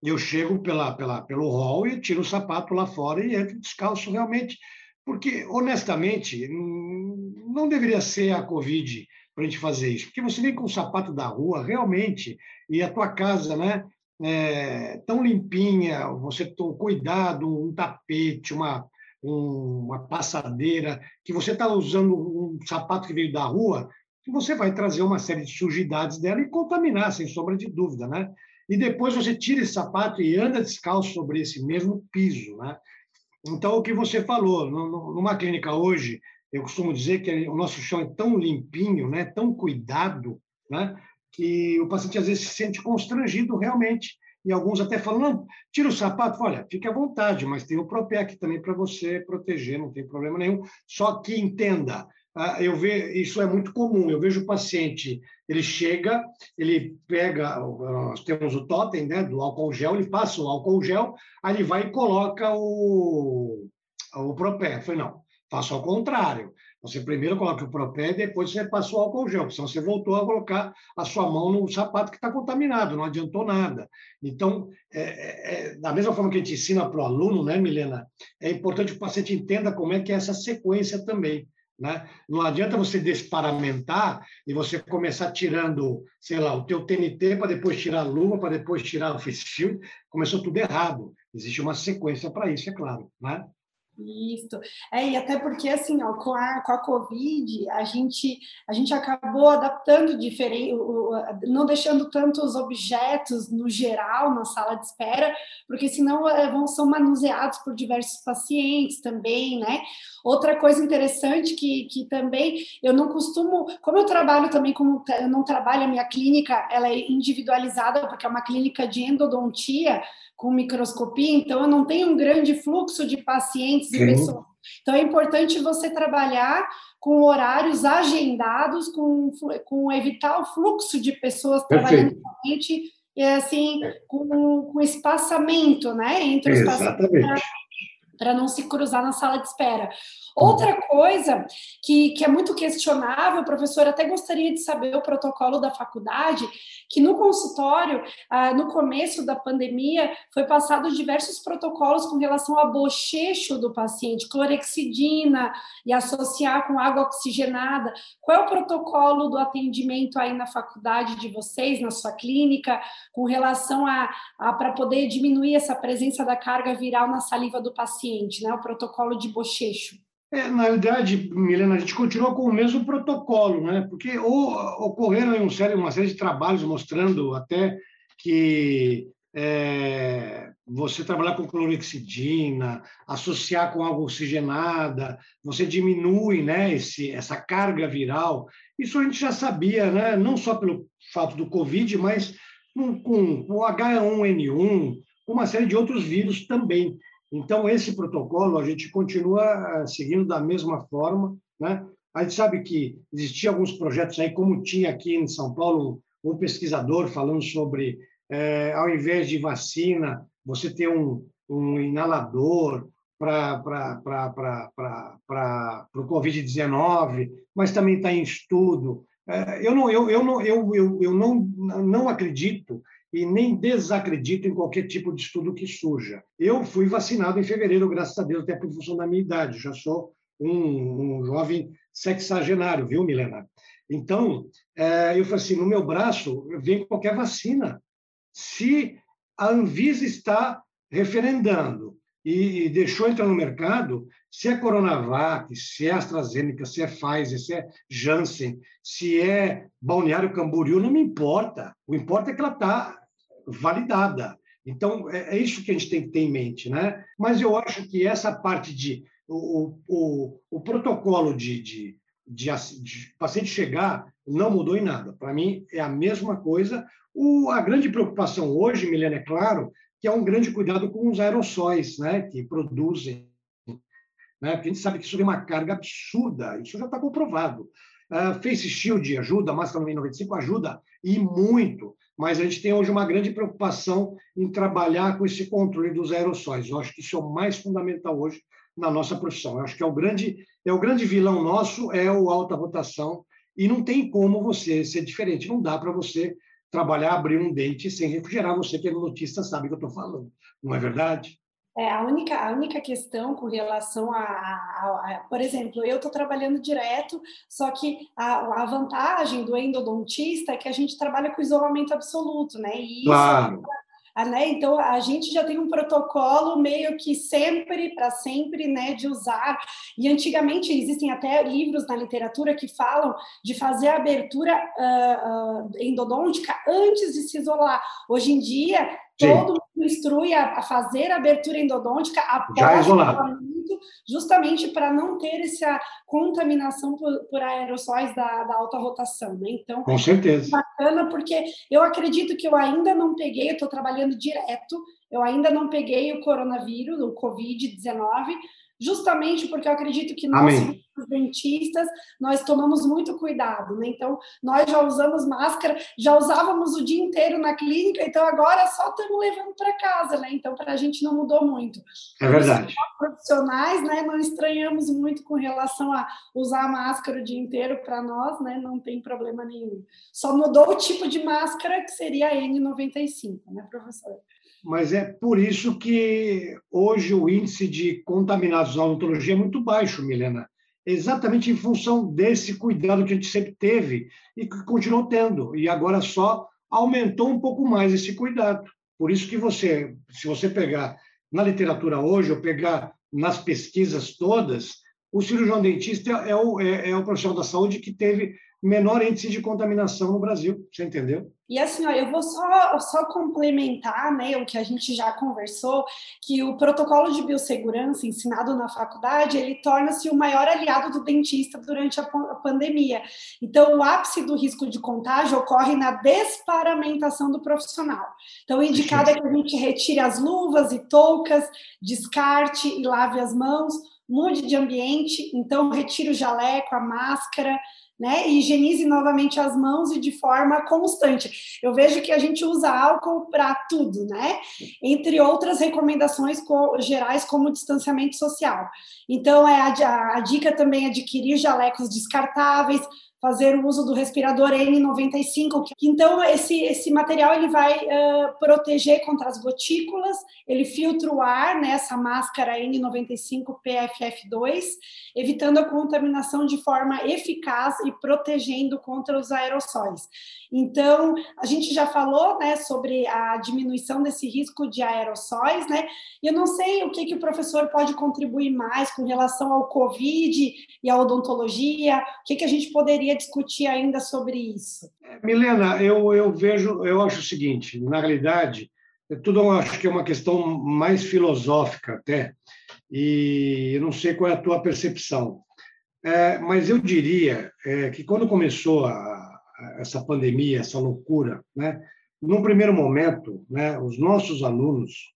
eu chego pela, pela, pelo hall e tiro o sapato lá fora e entro descalço realmente. Porque, honestamente, não deveria ser a Covid para a gente fazer isso. Porque você vem com o sapato da rua, realmente, e a tua casa, né? É, tão limpinha, você tem cuidado, um tapete, uma, um, uma passadeira, que você está usando um sapato que veio da rua, que você vai trazer uma série de sujidades dela e contaminar, sem sombra de dúvida, né? E depois você tira esse sapato e anda descalço sobre esse mesmo piso, né? Então, o que você falou, numa clínica hoje, eu costumo dizer que o nosso chão é tão limpinho, né? tão cuidado, né? Que o paciente às vezes se sente constrangido realmente. E alguns até falam, tira o sapato, olha, fique à vontade, mas tem o Propec também para você proteger, não tem problema nenhum. Só que entenda, ah, eu vejo, isso é muito comum, eu vejo o paciente, ele chega, ele pega, nós temos o totem né, do álcool gel, ele passa o álcool gel, aí ele vai e coloca o, o Propec. Eu falei, não, faça ao contrário. Você primeiro coloca o propé e depois você passa o álcool gel, senão você voltou a colocar a sua mão no sapato que está contaminado, não adiantou nada. Então, é, é, é da mesma forma que a gente ensina para o aluno, né, Milena, é importante que o paciente entenda como é que é essa sequência também. Né? Não adianta você desparamentar e você começar tirando, sei lá, o teu TNT para depois tirar a luva, para depois tirar o face shield. Começou tudo errado. Existe uma sequência para isso, é claro. Né? Isso. É, e até porque, assim, ó, com, a, com a Covid, a gente, a gente acabou adaptando diferente, não deixando tantos objetos no geral na sala de espera, porque senão é, vão, são manuseados por diversos pacientes também, né? Outra coisa interessante que, que também eu não costumo, como eu trabalho também como eu não trabalho, a minha clínica ela é individualizada, porque é uma clínica de endodontia, com microscopia, então eu não tenho um grande fluxo de pacientes e pessoas. Então é importante você trabalhar com horários agendados, com, com evitar o fluxo de pessoas trabalhando somente é assim, com, com espaçamento, né? Entre os Exatamente para não se cruzar na sala de espera. Outra coisa que, que é muito questionável, professor, até gostaria de saber o protocolo da faculdade, que no consultório, ah, no começo da pandemia, foi passado diversos protocolos com relação ao bochecho do paciente, clorexidina e associar com água oxigenada. Qual é o protocolo do atendimento aí na faculdade de vocês, na sua clínica, com relação a, a para poder diminuir essa presença da carga viral na saliva do paciente, né? O protocolo de bochecho. É, na realidade, Milena, a gente continua com o mesmo protocolo, né? porque ocorreram um série, uma série de trabalhos mostrando até que é, você trabalhar com clorexidina, associar com água oxigenada, você diminui né, esse, essa carga viral. Isso a gente já sabia, né? não só pelo fato do Covid, mas com, com o H1N1, com uma série de outros vírus também. Então, esse protocolo a gente continua eh, seguindo da mesma forma. Né? A gente sabe que existiam alguns projetos aí, como tinha aqui em São Paulo um pesquisador falando sobre, é, ao invés de vacina, você ter um, um inalador para o Covid-19, mas também está em estudo. É, eu, não, eu, eu, não, eu, eu, eu não, não acredito e nem desacredito em qualquer tipo de estudo que surja. Eu fui vacinado em fevereiro, graças a Deus, até por função da minha idade. Já sou um, um jovem sexagenário, viu, Milena? Então, é, eu falei assim, no meu braço vem qualquer vacina. Se a Anvisa está referendando e deixou entrar no mercado, se é Coronavac, se é AstraZeneca, se é Pfizer, se é Janssen, se é Balneário Camboriú, não me importa. O importa é que ela está validada. Então, é, é, isso que a gente tem que ter em mente. Né? Mas eu acho que essa parte de. O, o, o protocolo de, de, de, de paciente chegar não mudou em nada. Para mim, é a mesma coisa. O, a grande preocupação hoje, Milena, é claro, que é um grande cuidado com os aerossóis né, que produzem. Né? Porque a gente sabe que isso tem uma carga absurda, isso já está comprovado. Uh, Face Shield ajuda, máscara 95 ajuda, e muito mas a gente tem hoje uma grande preocupação em trabalhar com esse controle dos aerossóis. Eu acho que isso é o mais fundamental hoje na nossa profissão. Eu acho que é o grande, é o grande vilão nosso é o alta rotação e não tem como você ser diferente. Não dá para você trabalhar, abrir um dente sem refrigerar. Você que é notista sabe o que eu estou falando, não é verdade? É, a, única, a única questão com relação a, a, a por exemplo, eu estou trabalhando direto, só que a, a, vantagem do endodontista é que a gente trabalha com isolamento absoluto, né? E isso claro. Ah, né? Então a gente já tem um protocolo meio que sempre para sempre, né, de usar. E antigamente existem até livros na literatura que falam de fazer a abertura uh, uh, endodôntica antes de se isolar. Hoje em dia Sim. todo mundo instrui a, a, fazer a abertura endodôntica após o isolamento, justamente para não ter essa contaminação por, por aerossóis da, da, alta rotação. Né? Então, com certeza. É bacana, porque eu acredito que eu ainda não peguei, eu estou trabalhando direto, eu ainda não peguei o coronavírus, o Covid-19, justamente porque eu acredito que nós, os dentistas, nós tomamos muito cuidado, né? Então, nós já usamos máscara, já usávamos o dia inteiro na clínica, então agora só estamos levando para casa, né? Então, para a gente não mudou muito. É verdade. Nós, profissionais, né, não estranhamos muito com relação a usar máscara o dia inteiro para nós, né? Não tem problema nenhum. Só mudou o tipo de máscara, que seria a N95, né, professor? Mas é por isso que hoje o índice de contaminados na odontologia é muito baixo, Milena. Exatamente em função desse cuidado que a gente sempre teve e que continuou tendo. E agora só aumentou um pouco mais esse cuidado. Por isso que você, se você pegar na literatura hoje, ou pegar nas pesquisas todas, o cirurgião dentista é o, é, é o profissional da saúde que teve menor índice de contaminação no Brasil, você entendeu? E assim, ó, eu vou só, só complementar né, o que a gente já conversou, que o protocolo de biossegurança ensinado na faculdade, ele torna-se o maior aliado do dentista durante a, pandemia. Então, o ápice do risco de contágio ocorre na desparamentação do profissional. Então, o indicado é que a gente retire as luvas e toucas, descarte e lave as mãos, mude de ambiente, então retire o jaleco, a máscara, né? E higienize novamente as mãos e de forma constante. Eu vejo que a gente usa álcool para tudo, né? Entre outras recomendações gerais, como distanciamento social. Então, é a, a dica também é adquirir jalecos descartáveis, fazer o uso do respirador N95. Então, esse, esse material ele vai uh, proteger contra as gotículas, ele filtra o ar nessa né, máscara N95 PFF2, evitando a contaminação de forma eficaz e protegendo contra os aerossóis. Então, a gente já falou né, sobre a diminuição desse risco de aerossóis, né? Eu não sei o que, que o professor pode contribuir mais com relação ao Covid e à odontologia, o que, que a gente poderia discutir ainda sobre isso? Milena, eu, eu vejo, eu acho o seguinte, na realidade, tudo eu acho que é uma questão mais filosófica até, e eu não sei qual é a tua percepção, é, mas eu diria é, que quando começou a, a, essa pandemia, essa loucura, né, num primeiro momento, né, os nossos alunos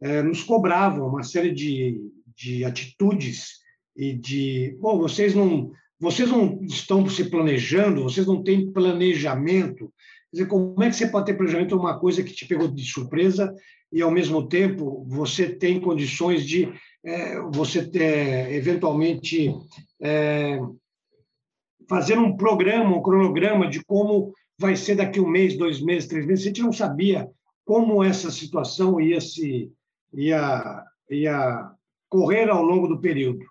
é, nos cobravam uma série de, de atitudes e de, bom, vocês não vocês não estão se planejando, vocês não têm planejamento. Quer dizer, como é que você pode ter planejamento uma coisa que te pegou de surpresa e, ao mesmo tempo, você tem condições de é, você ter, eventualmente, é, fazer um programa, um cronograma de como vai ser daqui um mês, dois meses, três meses. A gente não sabia como essa situação ia se ia, ia correr ao longo do período.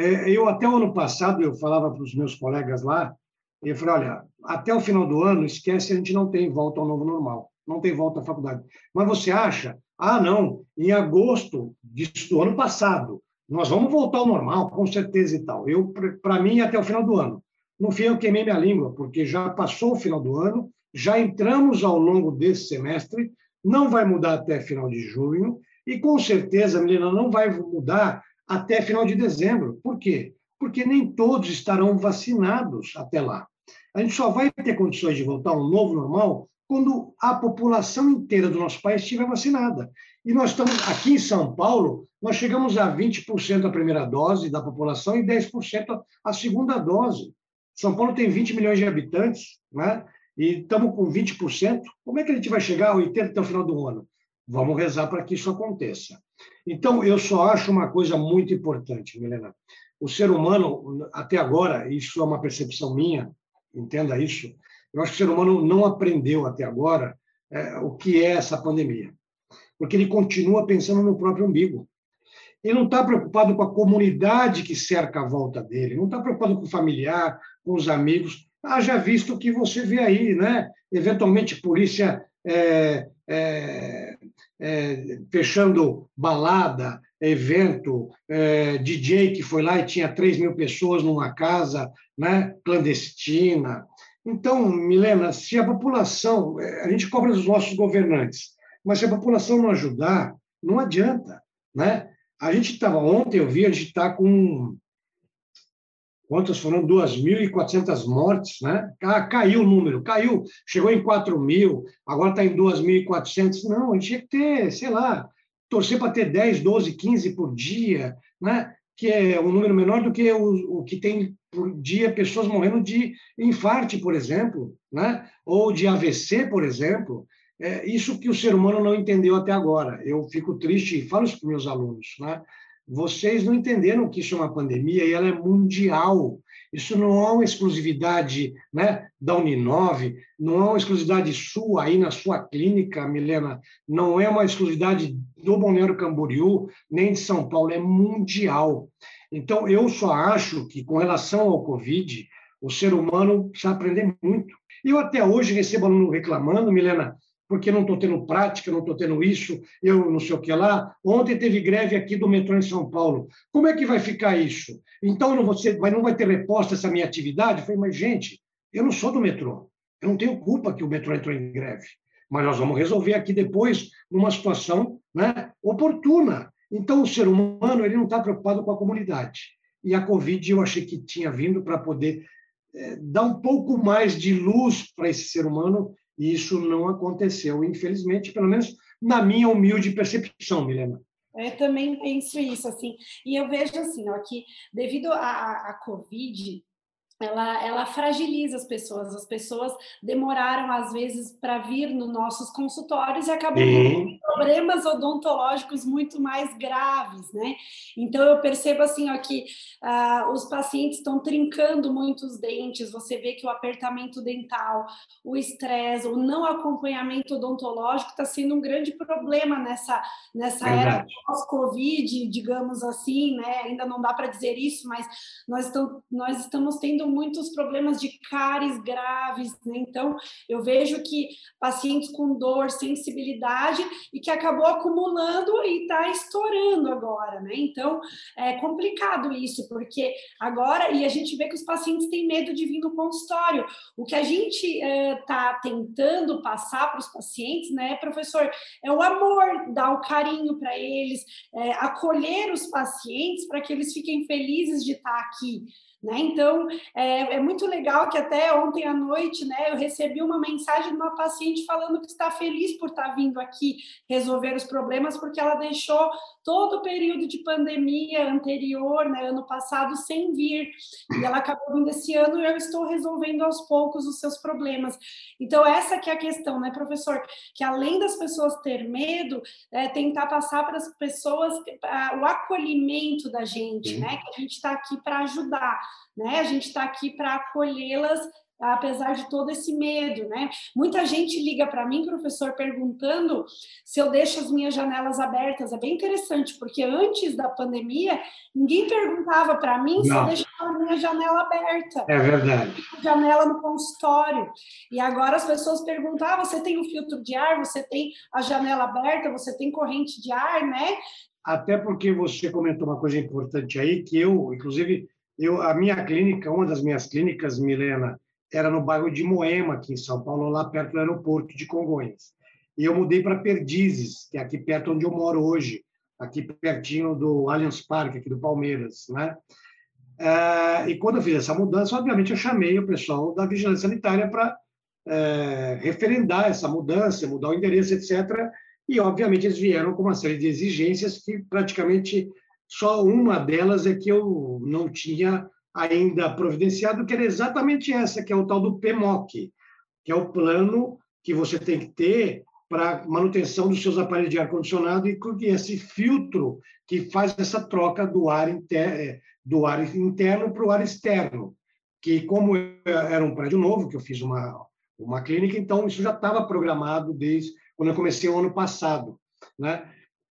É, eu, até o ano passado, eu falava para os meus colegas lá, eu falei, olha, até o final do ano, esquece, a gente não tem volta ao novo normal, não tem volta à faculdade. Mas você acha? Ah, não, em agosto do ano passado, nós vamos voltar ao normal, com certeza e tal. Eu, para mim, até o final do ano. No fim, eu queimei minha língua, porque já passou o final do ano, já entramos ao longo desse semestre, não vai mudar até final de junho, e com certeza, menina, não vai mudar até final de dezembro. Por quê? Porque nem todos estarão vacinados até lá. A gente só vai ter condições de voltar a um novo normal quando a população inteira do nosso país estiver vacinada. E nós estamos aqui em São Paulo, nós chegamos a 20% a primeira dose da população e 10% a segunda dose. São Paulo tem 20 milhões de habitantes, né? E estamos com 20%. Como é que a gente vai chegar a 80 até o final do ano? Vamos rezar para que isso aconteça. Então, eu só acho uma coisa muito importante, Milena. O ser humano, até agora, isso é uma percepção minha, entenda isso, eu acho que o ser humano não aprendeu até agora é, o que é essa pandemia. Porque ele continua pensando no próprio umbigo. Ele não está preocupado com a comunidade que cerca a volta dele, não está preocupado com o familiar, com os amigos. Haja visto o que você vê aí, né? Eventualmente, polícia é, é, é, fechando balada, evento, é, DJ que foi lá e tinha 3 mil pessoas numa casa né, clandestina. Então, Milena, se a população, é, a gente cobra dos nossos governantes, mas se a população não ajudar, não adianta. Né? A gente estava, ontem eu vi, a gente está com quantas foram? 2.400 mortes, né? Caiu o número, caiu, chegou em 4 mil, agora está em 2.400. Não, a gente tinha que ter, sei lá, torcer para ter 10, 12, 15 por dia, né? que é um número menor do que o, o que tem por dia pessoas morrendo de infarte, por exemplo, né? ou de AVC, por exemplo. É isso que o ser humano não entendeu até agora. Eu fico triste e falo isso para meus alunos. Né? Vocês não entenderam que isso é uma pandemia e ela é mundial. Isso não é uma exclusividade né, da Uninove, não é uma exclusividade sua aí na sua clínica, Milena, não é uma exclusividade do Balneário Camboriú, nem de São Paulo, é mundial. Então, eu só acho que, com relação ao Covid, o ser humano precisa aprender muito. Eu até hoje recebo aluno reclamando, Milena, porque não estou tendo prática, não estou tendo isso, eu não sei o que lá. Ontem teve greve aqui do metrô em São Paulo. Como é que vai ficar isso? Então não, você, não vai ter reposta essa minha atividade? Eu falei, mas gente, eu não sou do metrô. Eu não tenho culpa que o metrô entrou em greve. Mas nós vamos resolver aqui depois, numa situação né, oportuna. Então, o ser humano ele não está preocupado com a comunidade. E a Covid eu achei que tinha vindo para poder é, dar um pouco mais de luz para esse ser humano e isso não aconteceu, infelizmente, pelo menos na minha humilde percepção, Milena. Eu também penso isso, assim. E eu vejo assim, ó, que devido à Covid, ela, ela fragiliza as pessoas. As pessoas demoraram, às vezes, para vir nos nossos consultórios e acabam tendo problemas odontológicos muito mais graves, né? Então, eu percebo, assim, ó, que uh, os pacientes estão trincando muitos dentes, você vê que o apertamento dental, o estresse, o não acompanhamento odontológico está sendo um grande problema nessa, nessa era pós-Covid, digamos assim, né? Ainda não dá para dizer isso, mas nós, estamos, nós estamos tendo muitos problemas de cáries graves, né? Então, eu vejo que pacientes com dor, sensibilidade e que acabou acumulando e está estourando agora, né? Então, é complicado isso, porque agora, e a gente vê que os pacientes têm medo de vir no consultório. O que a gente está é, tentando passar para os pacientes, né, professor, é o amor, dar o carinho para eles, é, acolher os pacientes para que eles fiquem felizes de estar aqui. Né? Então, é, é, muito legal que até ontem à noite né, eu recebi uma mensagem de uma paciente falando que está feliz por estar vindo aqui resolver os problemas, porque ela deixou todo o período de pandemia anterior, né, ano passado, sem vir. E ela acabou vindo esse ano e eu estou resolvendo aos poucos os seus problemas. Então, essa que é a questão, né, professor? Que além das pessoas ter medo, é, tentar passar para as pessoas o acolhimento da gente, né? Que a gente está aqui para ajudar né? A gente está aqui para acolhê-las apesar de todo esse medo, né? Muita gente liga para mim, professor, perguntando se eu deixo as minhas janelas abertas. É bem interessante, porque antes da pandemia, ninguém perguntava para mim Não. se eu deixava a minha janela aberta. É verdade. Janela no consultório. E agora as pessoas perguntam: ah, você tem um filtro de ar, você tem a janela aberta, você tem corrente de ar, né? Até porque você comentou uma coisa importante aí, que eu, inclusive, eu, a minha clínica, uma das minhas clínicas, Milena, era no bairro de Moema, aqui em São Paulo, lá perto do aeroporto de Congonhas. E eu mudei para Perdizes, que é aqui perto onde eu moro hoje, aqui pertinho do Allianz Parque, aqui do Palmeiras, né? É, e quando eu fiz essa mudança, obviamente eu chamei o pessoal da vigilância sanitária para é, referendar essa mudança, mudar o endereço, etc. E obviamente eles vieram com uma série de exigências que praticamente só uma delas é que eu não tinha ainda providenciado, que era exatamente essa, que é o tal do PMOC, que é o plano que você tem que ter para manutenção dos seus aparelhos de ar-condicionado e esse filtro que faz essa troca do ar, inter... do ar interno para o ar externo. Que, como era um prédio novo, que eu fiz uma, uma clínica, então isso já estava programado desde quando eu comecei o ano passado. Né?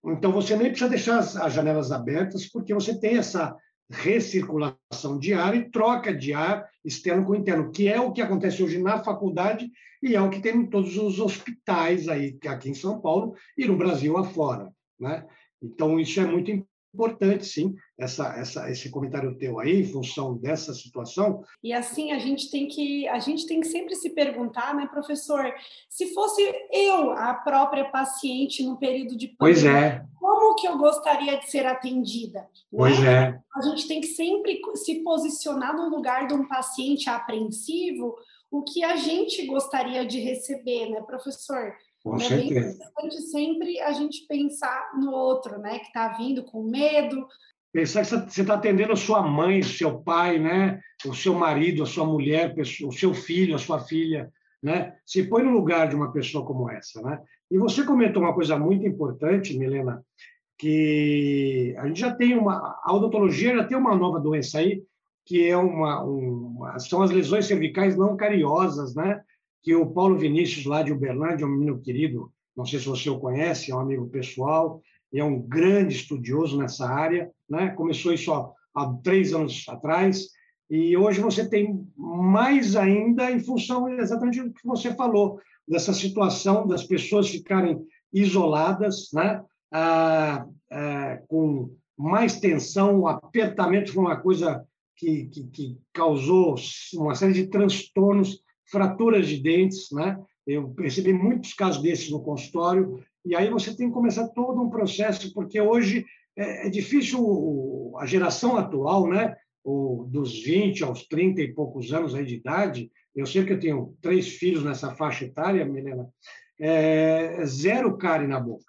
Então, você nem precisa deixar as, as janelas abertas, porque você tem essa recirculação de ar e troca de ar externo com interno, que é o que acontece hoje na faculdade e é o que tem em todos os hospitais aí aqui em São Paulo e no Brasil afora, né? Então isso é muito importante, sim, essa, essa, esse comentário teu aí, em função dessa situação. E assim, a gente tem que a gente tem que sempre se perguntar, né, professor, se fosse eu a própria paciente no período de pandemia, pois é. como que eu gostaria de ser atendida? Pois né? é. A gente tem que sempre se posicionar no lugar de um paciente apreensivo, o que a gente gostaria de receber, né, professor? Com é certeza. bem importante sempre a gente pensar no outro, né? Que está vindo com medo. Pensar que você está atendendo a sua mãe, seu pai, né? O seu marido, a sua mulher, o seu filho, a sua filha, né? Se põe no lugar de uma pessoa como essa, né? E você comentou uma coisa muito importante, Milena, que a gente já tem uma a odontologia já tem uma nova doença aí que é uma, uma são as lesões cervicais não cariosas, né? Que o Paulo Vinícius, lá de Uberlândia, um menino querido, não sei se você o conhece, é um amigo pessoal, é um grande estudioso nessa área, né? começou isso há, há três anos atrás, e hoje você tem mais ainda em função exatamente do que você falou, dessa situação das pessoas ficarem isoladas, né? Ah, ah, com mais tensão, o apertamento foi uma coisa que, que, que causou uma série de transtornos fraturas de dentes, né? Eu percebi muitos casos desses no consultório, e aí você tem que começar todo um processo, porque hoje é, é difícil a geração atual, né? O, dos 20 aos 30 e poucos anos aí de idade, eu sei que eu tenho três filhos nessa faixa etária, Milena, é, zero cárie na boca.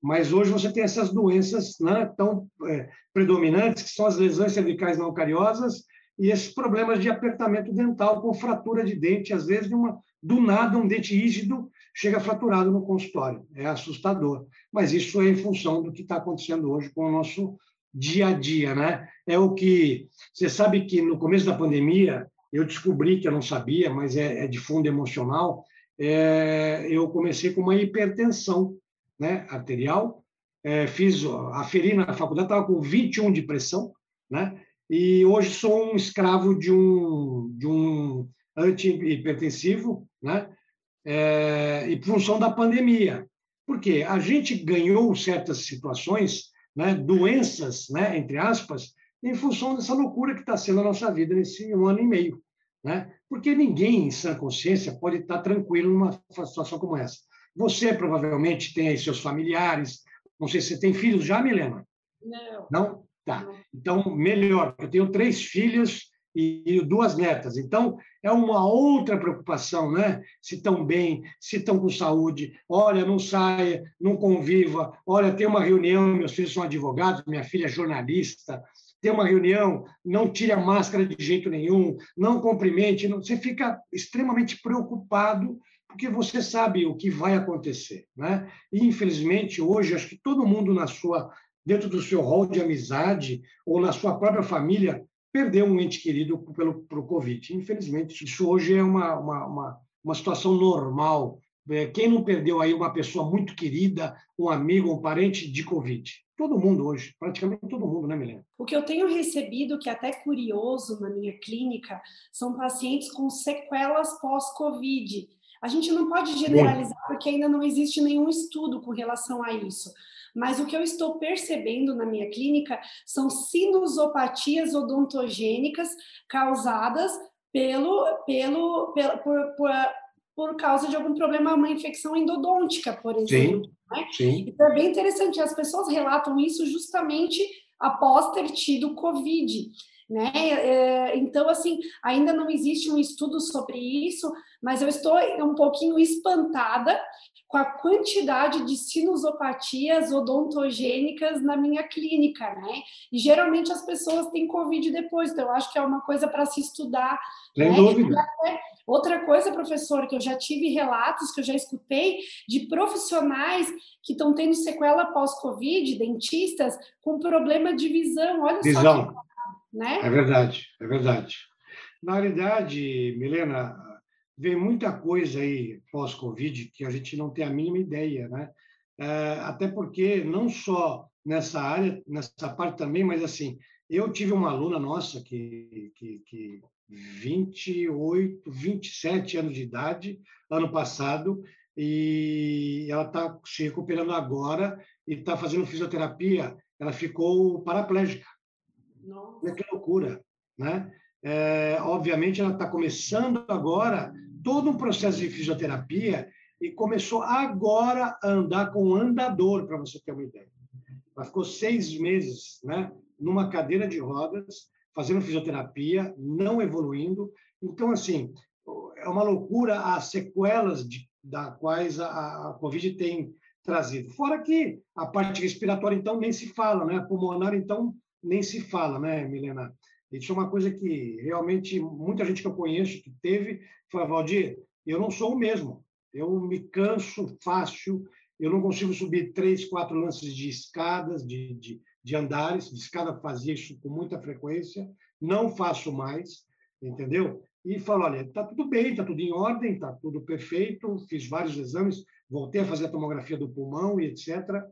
Mas hoje você tem essas doenças né, tão é, predominantes, que são as lesões cervicais não cariosas e esses problemas de apertamento dental com fratura de dente, às vezes uma, do nada um dente rígido chega fraturado no consultório. É assustador. Mas isso é em função do que está acontecendo hoje com o nosso dia a dia, né? É o que você sabe que no começo da pandemia eu descobri que eu não sabia, mas é, é de fundo emocional. É, eu comecei com uma hipertensão, né, arterial. É, fiz aferi na faculdade, estava com 21 de pressão, né? E hoje sou um escravo de um de um antihipertensivo, né? É, e função da pandemia. Porque a gente ganhou certas situações né, doenças, né, entre aspas, em função dessa loucura que está sendo a nossa vida nesse um ano e meio. Né? Porque ninguém, em sã consciência, pode estar tá tranquilo numa situação como essa. Você provavelmente tem aí seus familiares, não sei se você tem filhos já, Milena? Não. Não? Tá. Então, melhor. Eu tenho três filhos e duas netas. Então, é uma outra preocupação, né? Se estão bem, se estão com saúde. Olha, não saia, não conviva. Olha, tem uma reunião, meus filhos são advogados, minha filha é jornalista. Tem uma reunião, não tire a máscara de jeito nenhum, não cumprimente. Não... Você fica extremamente preocupado porque você sabe o que vai acontecer, né? E infelizmente hoje acho que todo mundo na sua dentro do seu rol de amizade ou na sua própria família perdeu um ente querido pelo pro Covid. Infelizmente, isso hoje é uma, uma, uma, uma situação normal. É, quem não perdeu aí uma pessoa muito querida, um amigo, um parente de Covid? Todo mundo hoje, praticamente todo mundo, né, Milena? O que eu tenho recebido, que é até curioso na minha clínica, são pacientes com sequelas pós-Covid. A gente não pode generalizar porque ainda não existe nenhum estudo com relação a isso. Mas o que eu estou percebendo na minha clínica são sinusopatias odontogênicas causadas pelo, pelo, pelo por, por, por causa de algum problema, uma infecção endodôntica, por exemplo. Sim, né? sim. Então é bem interessante, as pessoas relatam isso justamente após ter tido Covid. Né? É, então, assim, ainda não existe um estudo sobre isso, mas eu estou um pouquinho espantada com a quantidade de sinusopatias odontogênicas na minha clínica, né? E geralmente as pessoas têm Covid depois, então eu acho que é uma coisa para se estudar. Sem né? dúvida. outra coisa, professor, que eu já tive relatos, que eu já escutei, de profissionais que estão tendo sequela pós-Covid, dentistas, com problema de visão. Olha visão. só. Que, né? É verdade, é verdade. Na realidade, Milena, vem muita coisa aí pós-Covid que a gente não tem a mínima ideia, né? É, até porque não só nessa área, nessa parte também, mas assim, eu tive uma aluna nossa que, que, que 28, 27 anos de idade, ano passado, e ela está se recuperando agora e está fazendo fisioterapia. Ela ficou paraplégica. Nossa. Que loucura, né? É, obviamente, ela está começando agora todo um processo de fisioterapia e começou agora a andar com andador, para você ter uma ideia. Ela ficou seis meses né, numa cadeira de rodas, fazendo fisioterapia, não evoluindo. Então, assim, é uma loucura as sequelas de, da quais a, a Covid tem trazido. Fora que a parte respiratória, então, nem se fala, né? A pulmonar, então, nem se fala, né, Milena? Isso é uma coisa que realmente muita gente que eu conheço que teve fala, Valdir, eu não sou o mesmo. Eu me canso fácil, eu não consigo subir três, quatro lances de escadas, de, de, de andares. De escada fazia isso com muita frequência, não faço mais, entendeu? E falo, olha, está tudo bem, está tudo em ordem, está tudo perfeito, fiz vários exames, voltei a fazer a tomografia do pulmão e etc.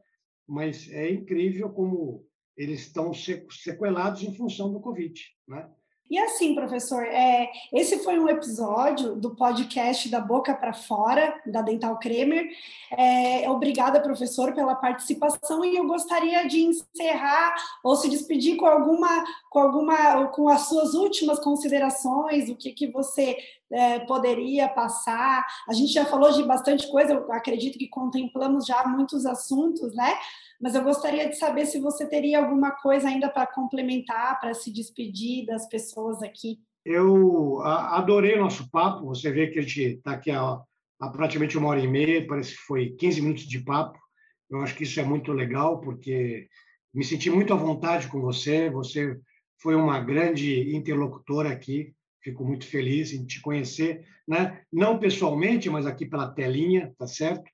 Mas é incrível como eles estão sequelados em função do Covid, né? E assim, professor, é, esse foi um episódio do podcast da Boca para Fora, da Dental Kremer. É, obrigada, professor, pela participação e eu gostaria de encerrar ou se despedir com alguma, com alguma, com as suas últimas considerações, o que, que você é, poderia passar. A gente já falou de bastante coisa, eu acredito que contemplamos já muitos assuntos, né? mas eu gostaria de saber se você teria alguma coisa ainda para complementar, para se despedir das pessoas aqui. Eu adorei o nosso papo, você vê que a gente está aqui há, há, praticamente uma hora e meia, parece que foi 15 minutos de papo. Eu acho que isso é muito legal, porque me senti muito à vontade com você, você foi uma grande interlocutora aqui. Fico muito feliz em te conhecer, né? não pessoalmente, mas aqui pela telinha, tá certo?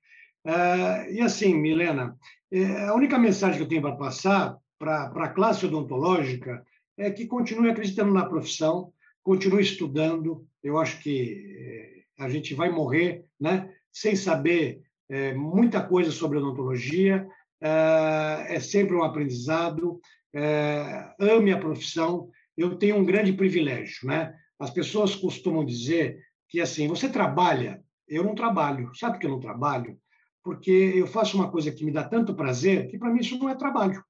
Uh, e assim, Milena, é, a única mensagem que eu tenho para passar para a classe odontológica é que continue acreditando na profissão, continue estudando. Eu acho que é, a gente vai morrer né, sem saber é, muita coisa sobre odontologia. É, é sempre um aprendizado. É, ame a profissão. Eu tenho um grande privilégio. Né? As pessoas costumam dizer que assim, você trabalha, eu não trabalho. Sabe que eu não trabalho? porque eu faço uma coisa que me dá tanto prazer que para mim isso não é trabalho,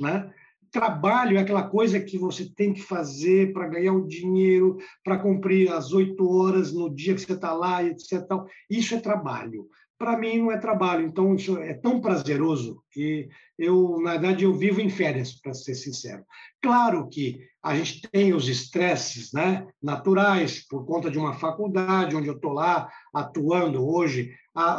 né? Trabalho é aquela coisa que você tem que fazer para ganhar o dinheiro, para cumprir as oito horas no dia que você está lá, etc. Isso é trabalho para mim não é trabalho. Então, isso é tão prazeroso que eu, na verdade, eu vivo em férias, para ser sincero. Claro que a gente tem os estresses né, naturais, por conta de uma faculdade, onde eu estou lá atuando hoje.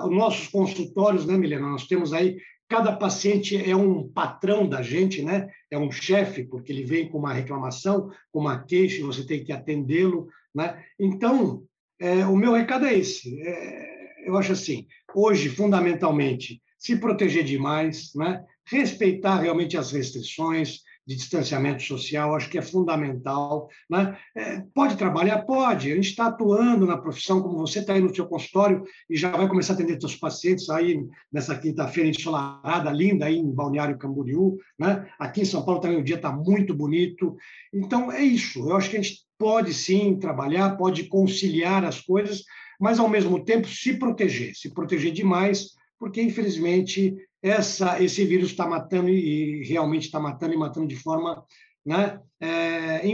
os nossos consultórios, né, Milena? Nós temos aí, cada paciente é um patrão da gente, né? é um chefe, porque ele vem com uma reclamação, com uma queixa, você tem que atendê-lo. Né? Então, é, o meu recado é esse. É, eu acho assim, hoje, fundamentalmente, se proteger demais, né? respeitar realmente as restrições de distanciamento social, acho que é fundamental. Né? É, pode trabalhar? Pode. A gente está atuando na profissão, como você está aí no seu consultório e já vai começar a atender seus pacientes aí nessa quinta-feira ensolarada, linda, aí em Balneário Camboriú. Né? Aqui em São Paulo também o dia está muito bonito. Então, é isso. Eu acho que a gente pode sim trabalhar, pode conciliar as coisas, mas ao mesmo tempo se proteger, se proteger demais, porque infelizmente essa, esse vírus está matando e realmente está matando e matando de forma né, é.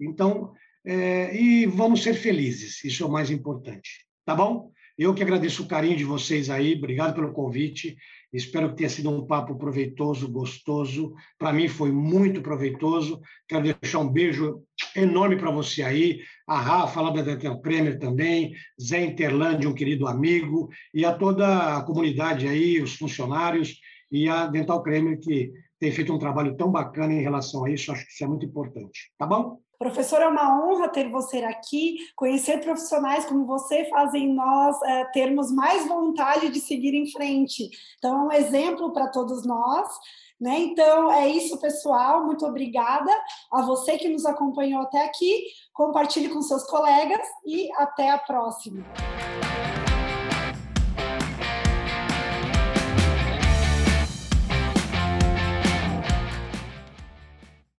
Então, é, e vamos ser felizes, isso é o mais importante, tá bom? Eu que agradeço o carinho de vocês aí, obrigado pelo convite. Espero que tenha sido um papo proveitoso, gostoso. Para mim foi muito proveitoso. Quero deixar um beijo enorme para você aí, a Rafa, lá da Dental Premier também, Zé Interlande, um querido amigo, e a toda a comunidade aí, os funcionários e a Dental Premier, que tem feito um trabalho tão bacana em relação a isso. Acho que isso é muito importante. Tá bom? Professor, é uma honra ter você aqui. Conhecer profissionais como você fazem nós é, termos mais vontade de seguir em frente. Então, é um exemplo para todos nós. Né? Então, é isso, pessoal. Muito obrigada a você que nos acompanhou até aqui. Compartilhe com seus colegas e até a próxima.